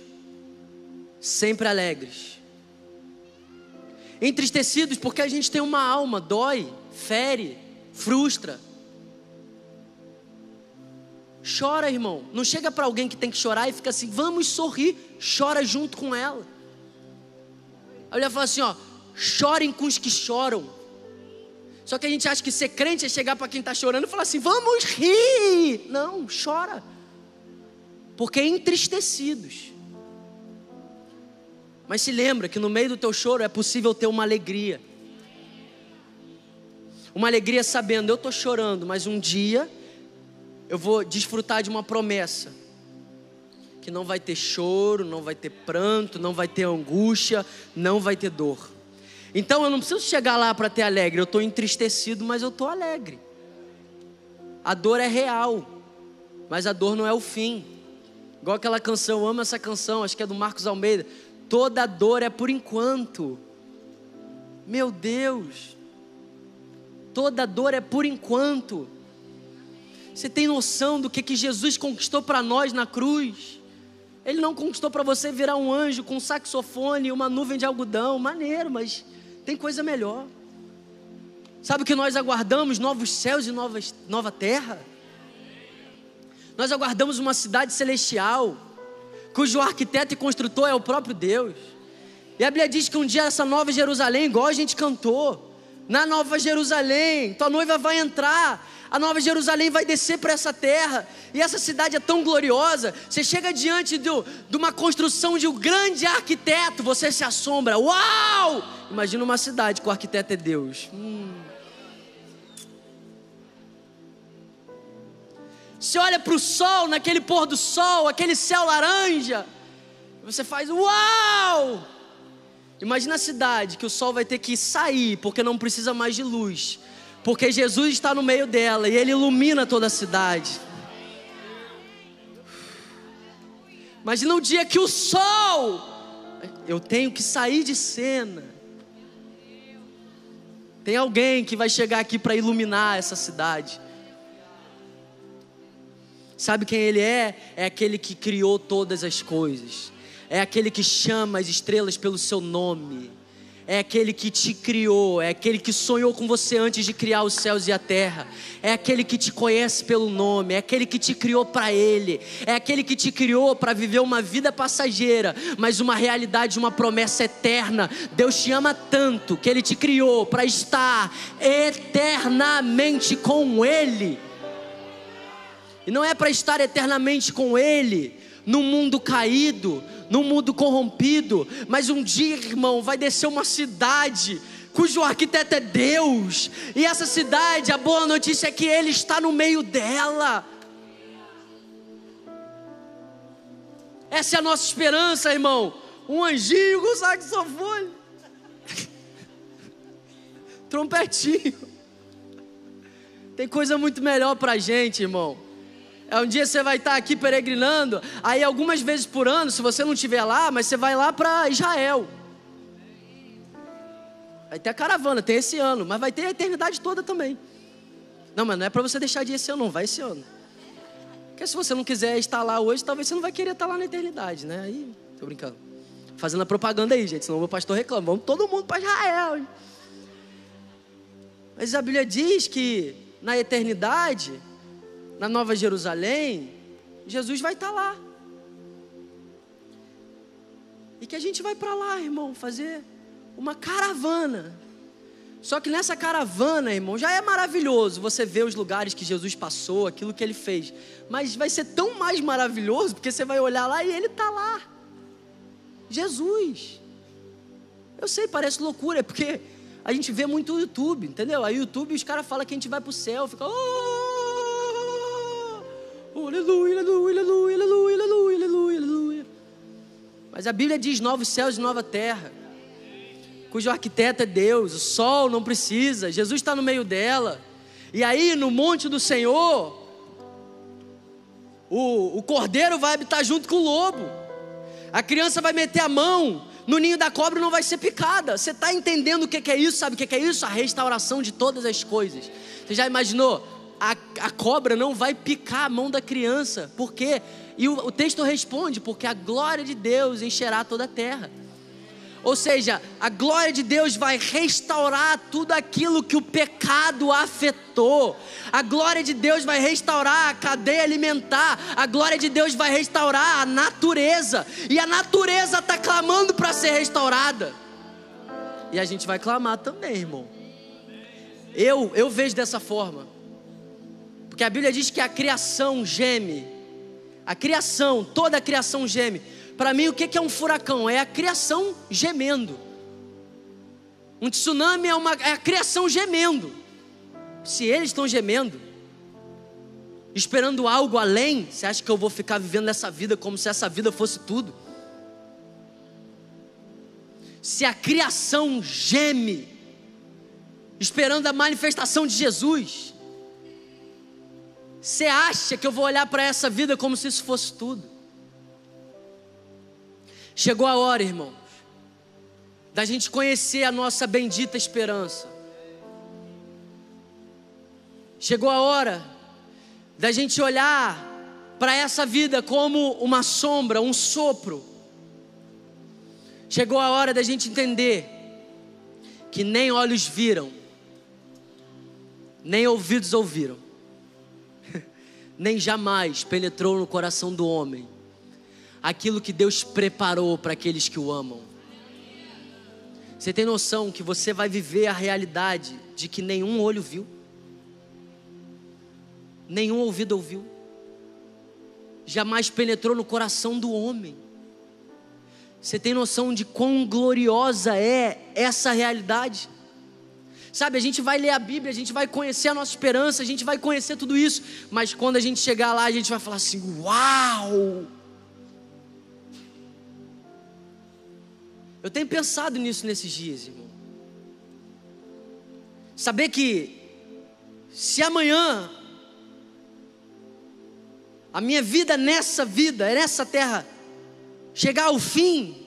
sempre alegres entristecidos porque a gente tem uma alma, dói, fere, frustra. Chora, irmão. Não chega para alguém que tem que chorar e fica assim, vamos sorrir, chora junto com ela. Ele fala assim, ó, chorem com os que choram. Só que a gente acha que ser crente é chegar para quem está chorando e falar assim, vamos rir. Não, chora. Porque entristecidos. Mas se lembra que no meio do teu choro é possível ter uma alegria. Uma alegria sabendo, eu estou chorando, mas um dia eu vou desfrutar de uma promessa. Que não vai ter choro, não vai ter pranto, não vai ter angústia, não vai ter dor. Então eu não preciso chegar lá para ter alegre, eu estou entristecido, mas eu estou alegre. A dor é real, mas a dor não é o fim. Igual aquela canção, eu amo essa canção, acho que é do Marcos Almeida. Toda dor é por enquanto. Meu Deus. Toda dor é por enquanto. Você tem noção do que, que Jesus conquistou para nós na cruz? Ele não conquistou para você virar um anjo com um saxofone e uma nuvem de algodão. Maneiro, mas tem coisa melhor. Sabe o que nós aguardamos? Novos céus e novas, nova terra. Nós aguardamos uma cidade celestial cujo arquiteto e construtor é o próprio Deus. E a Bíblia diz que um dia essa nova Jerusalém, igual a gente cantou, na nova Jerusalém, tua noiva vai entrar, a nova Jerusalém vai descer para essa terra, e essa cidade é tão gloriosa, você chega diante do, de uma construção de um grande arquiteto, você se assombra, uau! Imagina uma cidade que o arquiteto é Deus. Hum. Você olha para o sol, naquele pôr do sol, aquele céu laranja, você faz uau! Imagina a cidade que o sol vai ter que sair porque não precisa mais de luz, porque Jesus está no meio dela e ele ilumina toda a cidade. Imagina um dia que o sol, eu tenho que sair de cena. Tem alguém que vai chegar aqui para iluminar essa cidade. Sabe quem ele é? É aquele que criou todas as coisas. É aquele que chama as estrelas pelo seu nome é aquele que te criou, é aquele que sonhou com você antes de criar os céus e a terra, é aquele que te conhece pelo nome, é aquele que te criou para Ele, é aquele que te criou para viver uma vida passageira, mas uma realidade, uma promessa eterna. Deus te ama tanto que Ele te criou para estar eternamente com Ele. E não é para estar eternamente com Ele num mundo caído, num mundo corrompido, mas um dia, irmão, vai descer uma cidade cujo arquiteto é Deus, e essa cidade, a boa notícia é que Ele está no meio dela. Essa é a nossa esperança, irmão. Um anjinho com saxofone, trompetinho. Tem coisa muito melhor pra gente, irmão. É um dia você vai estar aqui peregrinando, aí algumas vezes por ano, se você não estiver lá, mas você vai lá para Israel. Vai ter a caravana, tem esse ano, mas vai ter a eternidade toda também. Não, mas não é para você deixar de ir esse ano, não, vai esse ano. Porque se você não quiser estar lá hoje, talvez você não vai querer estar lá na eternidade, né? Aí, tô brincando. Fazendo a propaganda aí, gente, senão o meu pastor reclama. Vamos todo mundo para Israel. Mas a Bíblia diz que na eternidade na Nova Jerusalém, Jesus vai estar lá. E que a gente vai para lá, irmão, fazer uma caravana. Só que nessa caravana, irmão, já é maravilhoso você ver os lugares que Jesus passou, aquilo que ele fez. Mas vai ser tão mais maravilhoso porque você vai olhar lá e ele está lá. Jesus. Eu sei, parece loucura, é porque a gente vê muito o YouTube, entendeu? Aí o YouTube os caras falam que a gente vai para o céu, fica. Oh! Aleluia, aleluia, aleluia, aleluia, aleluia, aleluia, aleluia. Mas a Bíblia diz novos céus e nova terra, cujo arquiteto é Deus, o sol não precisa, Jesus está no meio dela. E aí no monte do Senhor, o, o cordeiro vai habitar junto com o lobo, a criança vai meter a mão no ninho da cobra não vai ser picada. Você está entendendo o que é isso? Sabe o que é isso? A restauração de todas as coisas. Você já imaginou? A, a cobra não vai picar a mão da criança. Por quê? E o, o texto responde: porque a glória de Deus encherá toda a terra. Ou seja, a glória de Deus vai restaurar tudo aquilo que o pecado afetou. A glória de Deus vai restaurar a cadeia alimentar. A glória de Deus vai restaurar a natureza. E a natureza está clamando para ser restaurada. E a gente vai clamar também, irmão. Eu, eu vejo dessa forma. Porque a Bíblia diz que a criação geme. A criação, toda a criação geme. Para mim, o que é um furacão? É a criação gemendo. Um tsunami é, uma, é a criação gemendo. Se eles estão gemendo, esperando algo além, você acha que eu vou ficar vivendo essa vida como se essa vida fosse tudo? Se a criação geme, esperando a manifestação de Jesus, você acha que eu vou olhar para essa vida como se isso fosse tudo? Chegou a hora, irmãos, da gente conhecer a nossa bendita esperança. Chegou a hora da gente olhar para essa vida como uma sombra, um sopro. Chegou a hora da gente entender que nem olhos viram, nem ouvidos ouviram nem jamais penetrou no coração do homem aquilo que Deus preparou para aqueles que o amam. Você tem noção que você vai viver a realidade de que nenhum olho viu, nenhum ouvido ouviu, jamais penetrou no coração do homem. Você tem noção de quão gloriosa é essa realidade? Sabe, a gente vai ler a Bíblia, a gente vai conhecer a nossa esperança, a gente vai conhecer tudo isso, mas quando a gente chegar lá, a gente vai falar assim: Uau! Eu tenho pensado nisso nesses dias, irmão. Saber que se amanhã a minha vida nessa vida, nessa terra, chegar ao fim,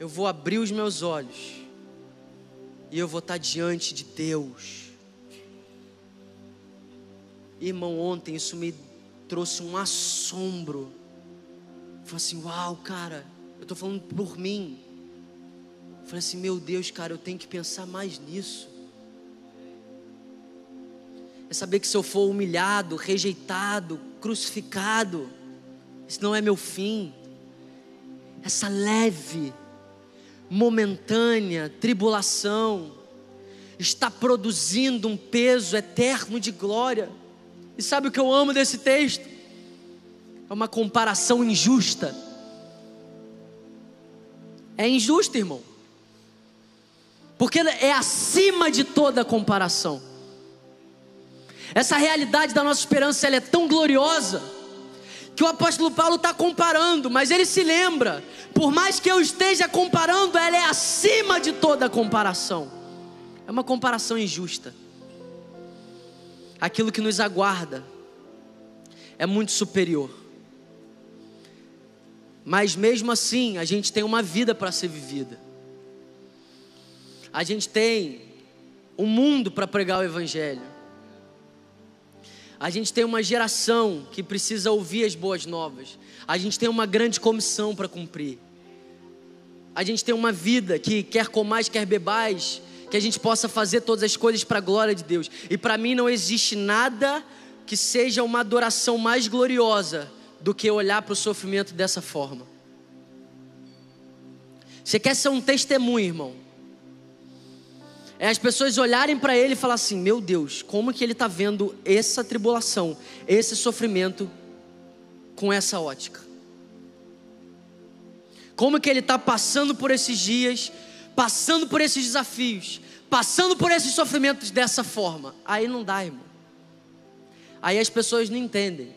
eu vou abrir os meus olhos e eu vou estar diante de Deus. Irmão, ontem isso me trouxe um assombro. Falei assim: Uau, cara, eu estou falando por mim. Falei assim: Meu Deus, cara, eu tenho que pensar mais nisso. É saber que se eu for humilhado, rejeitado, crucificado, isso não é meu fim. Essa leve, momentânea tribulação está produzindo um peso eterno de glória. E sabe o que eu amo desse texto? É uma comparação injusta. É injusto, irmão. Porque é acima de toda comparação. Essa realidade da nossa esperança ela é tão gloriosa que o apóstolo Paulo está comparando, mas ele se lembra, por mais que eu esteja comparando, ela é acima de toda comparação. É uma comparação injusta. Aquilo que nos aguarda é muito superior. Mas mesmo assim, a gente tem uma vida para ser vivida. A gente tem um mundo para pregar o evangelho. A gente tem uma geração que precisa ouvir as boas novas. A gente tem uma grande comissão para cumprir. A gente tem uma vida que quer comais, quer bebais, que a gente possa fazer todas as coisas para a glória de Deus. E para mim não existe nada que seja uma adoração mais gloriosa do que olhar para o sofrimento dessa forma. Você quer ser um testemunho, irmão? É as pessoas olharem para ele e falar assim: meu Deus, como que ele está vendo essa tribulação, esse sofrimento com essa ótica? Como que ele está passando por esses dias, passando por esses desafios, passando por esses sofrimentos dessa forma? Aí não dá, irmão. Aí as pessoas não entendem.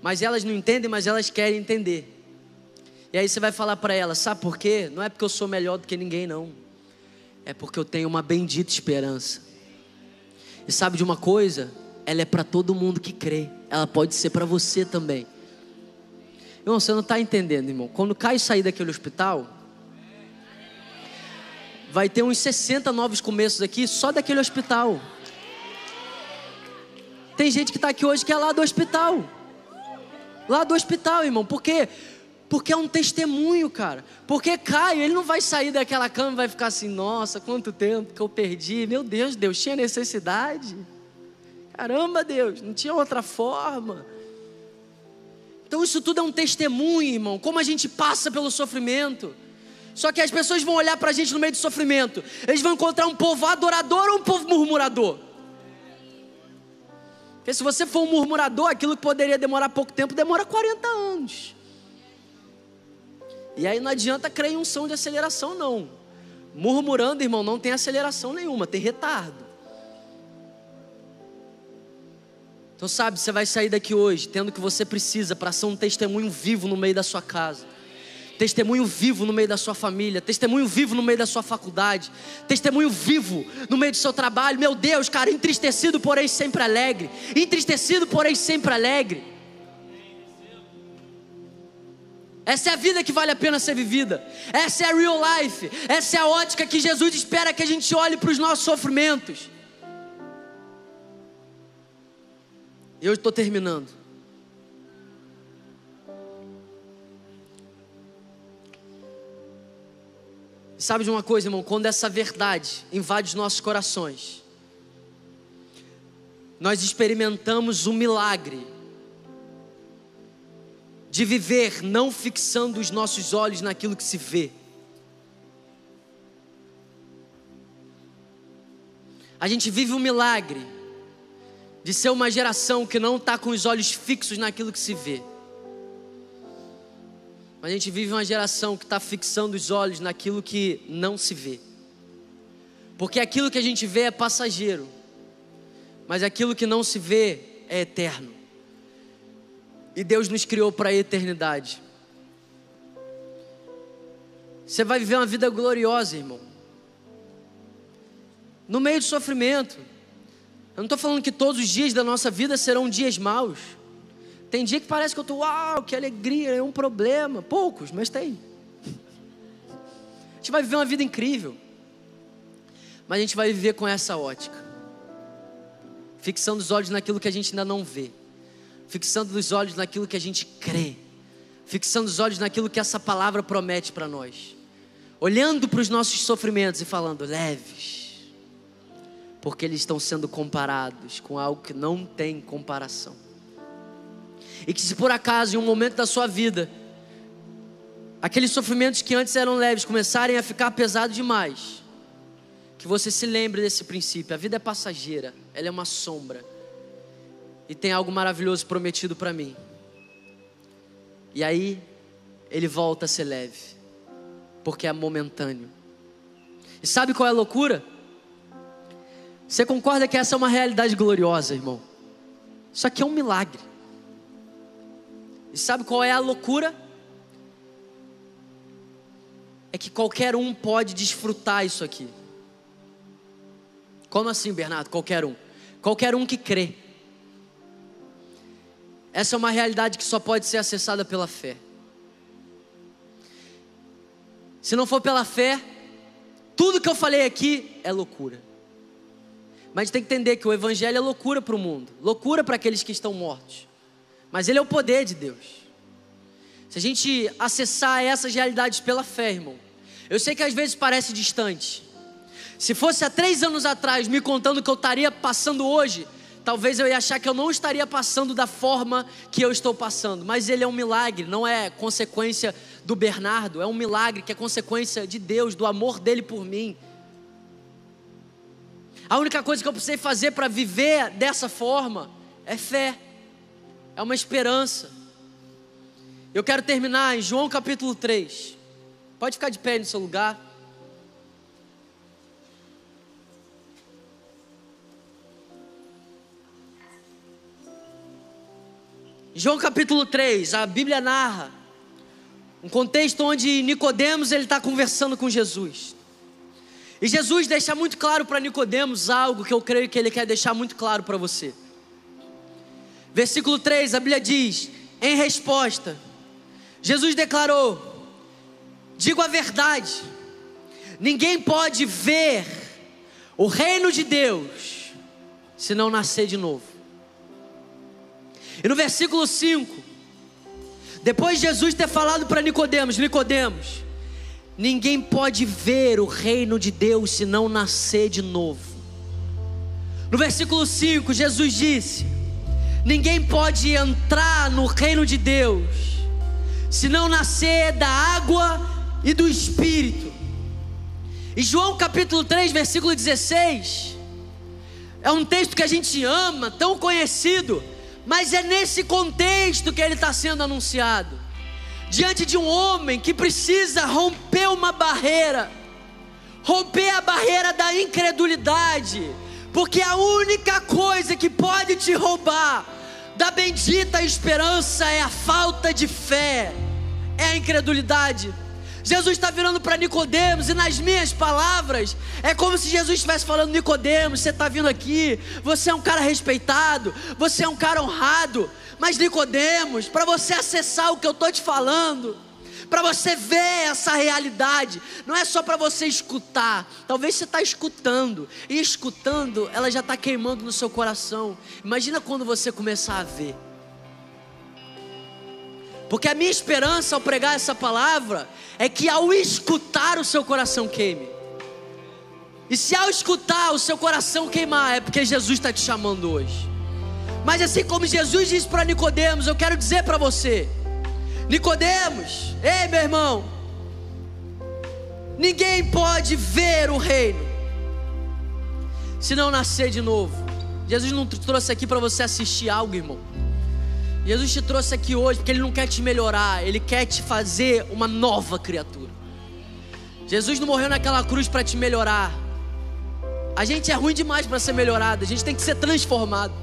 Mas elas não entendem, mas elas querem entender. E aí você vai falar para elas, sabe por quê? Não é porque eu sou melhor do que ninguém, não é porque eu tenho uma bendita esperança. E sabe de uma coisa? Ela é para todo mundo que crê. Ela pode ser para você também. Irmão, você não está entendendo, irmão. Quando Caio sair daquele hospital, vai ter uns 60 novos começos aqui só daquele hospital. Tem gente que está aqui hoje que é lá do hospital. Lá do hospital, irmão. Por quê? Porque é um testemunho, cara. Porque Caio, ele não vai sair daquela cama e vai ficar assim: nossa, quanto tempo que eu perdi. Meu Deus, Deus, tinha necessidade. Caramba, Deus, não tinha outra forma. Então, isso tudo é um testemunho, irmão. Como a gente passa pelo sofrimento. Só que as pessoas vão olhar para a gente no meio do sofrimento. Eles vão encontrar um povo adorador ou um povo murmurador. Porque se você for um murmurador, aquilo que poderia demorar pouco tempo demora 40 anos. E aí não adianta crer em um som de aceleração, não. Murmurando, irmão, não tem aceleração nenhuma, tem retardo. Então, sabe, você vai sair daqui hoje tendo o que você precisa para ser um testemunho vivo no meio da sua casa, testemunho vivo no meio da sua família, testemunho vivo no meio da sua faculdade, testemunho vivo no meio do seu trabalho. Meu Deus, cara, entristecido, porém sempre alegre, entristecido, porém sempre alegre. Essa é a vida que vale a pena ser vivida. Essa é a real life. Essa é a ótica que Jesus espera que a gente olhe para os nossos sofrimentos. Eu estou terminando. Sabe de uma coisa, irmão? Quando essa verdade invade os nossos corações, nós experimentamos o milagre de viver não fixando os nossos olhos naquilo que se vê. A gente vive um milagre de ser uma geração que não está com os olhos fixos naquilo que se vê. A gente vive uma geração que está fixando os olhos naquilo que não se vê. Porque aquilo que a gente vê é passageiro, mas aquilo que não se vê é eterno. E Deus nos criou para a eternidade. Você vai viver uma vida gloriosa, irmão. No meio do sofrimento. Eu não estou falando que todos os dias da nossa vida serão dias maus. Tem dia que parece que eu estou, uau, que alegria, é um problema. Poucos, mas tem. A gente vai viver uma vida incrível. Mas a gente vai viver com essa ótica fixando os olhos naquilo que a gente ainda não vê, fixando os olhos naquilo que a gente crê, fixando os olhos naquilo que essa palavra promete para nós, olhando para os nossos sofrimentos e falando leves, porque eles estão sendo comparados com algo que não tem comparação. E que se por acaso em um momento da sua vida, aqueles sofrimentos que antes eram leves começarem a ficar pesados demais, que você se lembre desse princípio. A vida é passageira, ela é uma sombra. E tem algo maravilhoso prometido para mim. E aí, ele volta a ser leve, porque é momentâneo. E sabe qual é a loucura? Você concorda que essa é uma realidade gloriosa, irmão? Isso aqui é um milagre. E sabe qual é a loucura? É que qualquer um pode desfrutar isso aqui. Como assim, Bernardo? Qualquer um. Qualquer um que crê. Essa é uma realidade que só pode ser acessada pela fé. Se não for pela fé, tudo que eu falei aqui é loucura. Mas tem que entender que o Evangelho é loucura para o mundo, loucura para aqueles que estão mortos. Mas ele é o poder de Deus. Se a gente acessar essas realidades pela fé, irmão, eu sei que às vezes parece distante, se fosse há três anos atrás me contando o que eu estaria passando hoje, talvez eu ia achar que eu não estaria passando da forma que eu estou passando. Mas ele é um milagre, não é consequência do Bernardo, é um milagre que é consequência de Deus, do amor dele por mim. A única coisa que eu precisei fazer para viver dessa forma é fé, é uma esperança. Eu quero terminar em João capítulo 3. Pode ficar de pé no seu lugar. João capítulo 3, a Bíblia narra um contexto onde Nicodemos ele está conversando com Jesus. E Jesus deixa muito claro para Nicodemos algo que eu creio que ele quer deixar muito claro para você. Versículo 3, a Bíblia diz: em resposta, Jesus declarou: Digo a verdade, ninguém pode ver o reino de Deus se não nascer de novo. E no versículo 5, depois de Jesus ter falado para Nicodemos, Nicodemos, ninguém pode ver o reino de Deus se não nascer de novo. No versículo 5, Jesus disse: Ninguém pode entrar no reino de Deus se não nascer da água e do Espírito. E João capítulo 3, versículo 16, é um texto que a gente ama, tão conhecido, mas é nesse contexto que ele está sendo anunciado. Diante de um homem que precisa romper uma barreira, romper a barreira da incredulidade, porque a única coisa que pode te roubar da bendita esperança é a falta de fé, é a incredulidade. Jesus está virando para Nicodemos e nas minhas palavras é como se Jesus estivesse falando Nicodemos, você está vindo aqui, você é um cara respeitado, você é um cara honrado, mas Nicodemos, para você acessar o que eu estou te falando, para você ver essa realidade, não é só para você escutar. Talvez você está escutando e escutando, ela já está queimando no seu coração. Imagina quando você começar a ver. Porque a minha esperança ao pregar essa palavra é que ao escutar o seu coração queime. E se ao escutar o seu coração queimar, é porque Jesus está te chamando hoje. Mas assim como Jesus disse para Nicodemos, eu quero dizer para você, Nicodemos, ei meu irmão, ninguém pode ver o reino se não nascer de novo. Jesus não trouxe aqui para você assistir algo, irmão. Jesus te trouxe aqui hoje porque Ele não quer te melhorar, Ele quer te fazer uma nova criatura. Jesus não morreu naquela cruz para te melhorar, A gente é ruim demais para ser melhorado, a gente tem que ser transformado.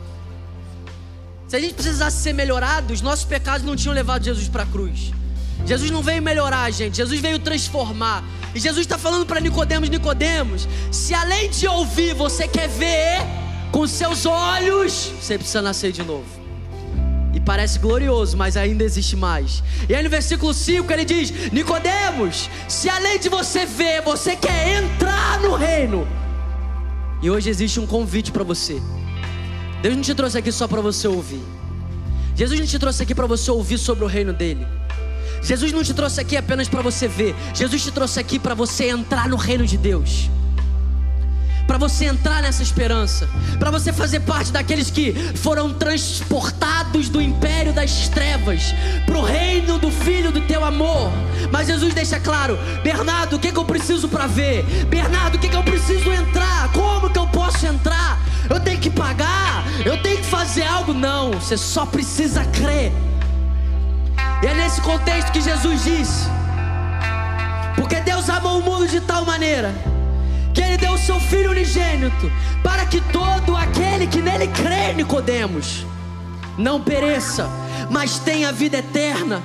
Se a gente precisasse ser melhorado, os nossos pecados não tinham levado Jesus para a cruz. Jesus não veio melhorar a gente, Jesus veio transformar. E Jesus está falando para Nicodemos, Nicodemos, se além de ouvir você quer ver com seus olhos, você precisa nascer de novo. E parece glorioso, mas ainda existe mais. E aí no versículo 5 ele diz: Nicodemos, se além de você ver, você quer entrar no reino. E hoje existe um convite para você. Deus não te trouxe aqui só para você ouvir. Jesus não te trouxe aqui para você ouvir sobre o reino dele. Jesus não te trouxe aqui apenas para você ver. Jesus te trouxe aqui para você entrar no reino de Deus. Para você entrar nessa esperança, para você fazer parte daqueles que foram transportados do império das trevas para o reino do Filho do teu amor. Mas Jesus deixa claro: Bernardo, o que, que eu preciso para ver? Bernardo, o que, que eu preciso entrar? Como que eu posso entrar? Eu tenho que pagar? Eu tenho que fazer algo? Não, você só precisa crer. E é nesse contexto que Jesus disse: Porque Deus amou o mundo de tal maneira que ele deu o seu filho unigênito para que todo aquele que nele crê, Nicodemos, não pereça, mas tenha vida eterna.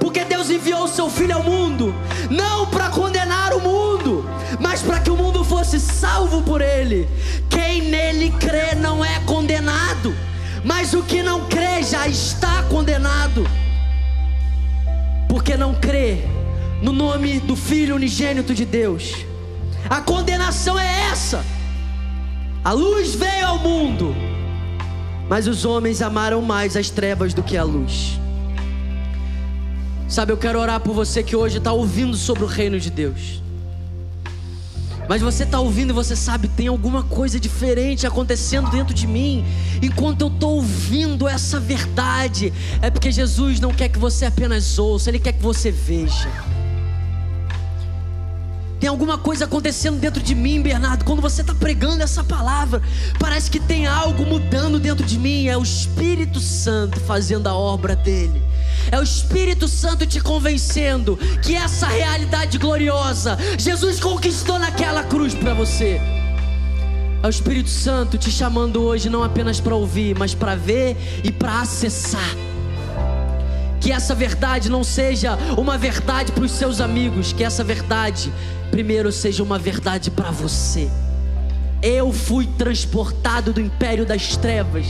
Porque Deus enviou o seu filho ao mundo, não para condenar o mundo, mas para que o mundo fosse salvo por ele. Quem nele crê não é condenado, mas o que não crê já está condenado porque não crê no nome do Filho unigênito de Deus. A condenação é essa. A luz veio ao mundo, mas os homens amaram mais as trevas do que a luz. Sabe, eu quero orar por você que hoje está ouvindo sobre o reino de Deus. Mas você está ouvindo e você sabe, tem alguma coisa diferente acontecendo dentro de mim. Enquanto eu estou ouvindo essa verdade, é porque Jesus não quer que você apenas ouça, Ele quer que você veja. Tem alguma coisa acontecendo dentro de mim, Bernardo. Quando você está pregando essa palavra, parece que tem algo mudando dentro de mim. É o Espírito Santo fazendo a obra dele. É o Espírito Santo te convencendo que essa realidade gloriosa Jesus conquistou naquela cruz para você. É o Espírito Santo te chamando hoje não apenas para ouvir, mas para ver e para acessar. Que essa verdade não seja uma verdade para os seus amigos, que essa verdade primeiro seja uma verdade para você. Eu fui transportado do império das trevas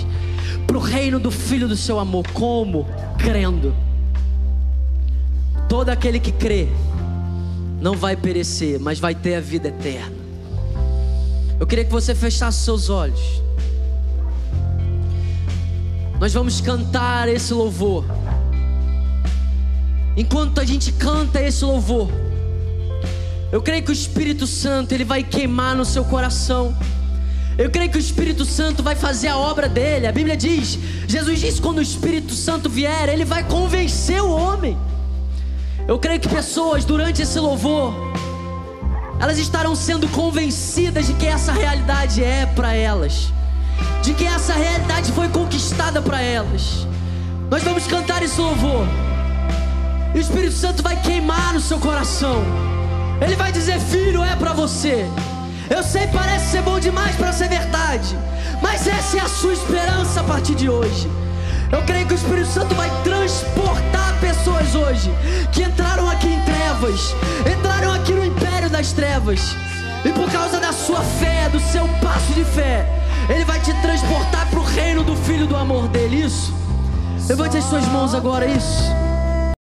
para o reino do Filho do seu amor. Como? Crendo. Todo aquele que crê não vai perecer, mas vai ter a vida eterna. Eu queria que você fechasse seus olhos. Nós vamos cantar esse louvor. Enquanto a gente canta esse louvor, eu creio que o Espírito Santo ele vai queimar no seu coração. Eu creio que o Espírito Santo vai fazer a obra dele. A Bíblia diz, Jesus diz quando o Espírito Santo vier, ele vai convencer o homem. Eu creio que pessoas durante esse louvor, elas estarão sendo convencidas de que essa realidade é para elas, de que essa realidade foi conquistada para elas. Nós vamos cantar esse louvor, e o Espírito Santo vai queimar no seu coração. Ele vai dizer: Filho, é para você. Eu sei, parece ser bom demais para ser verdade, mas essa é a sua esperança a partir de hoje. Eu creio que o Espírito Santo vai transportar pessoas hoje que entraram aqui em trevas, entraram aqui no império das trevas, e por causa da sua fé, do seu passo de fé, Ele vai te transportar para o reino do Filho do amor dele. Isso. Levante as suas mãos agora, isso.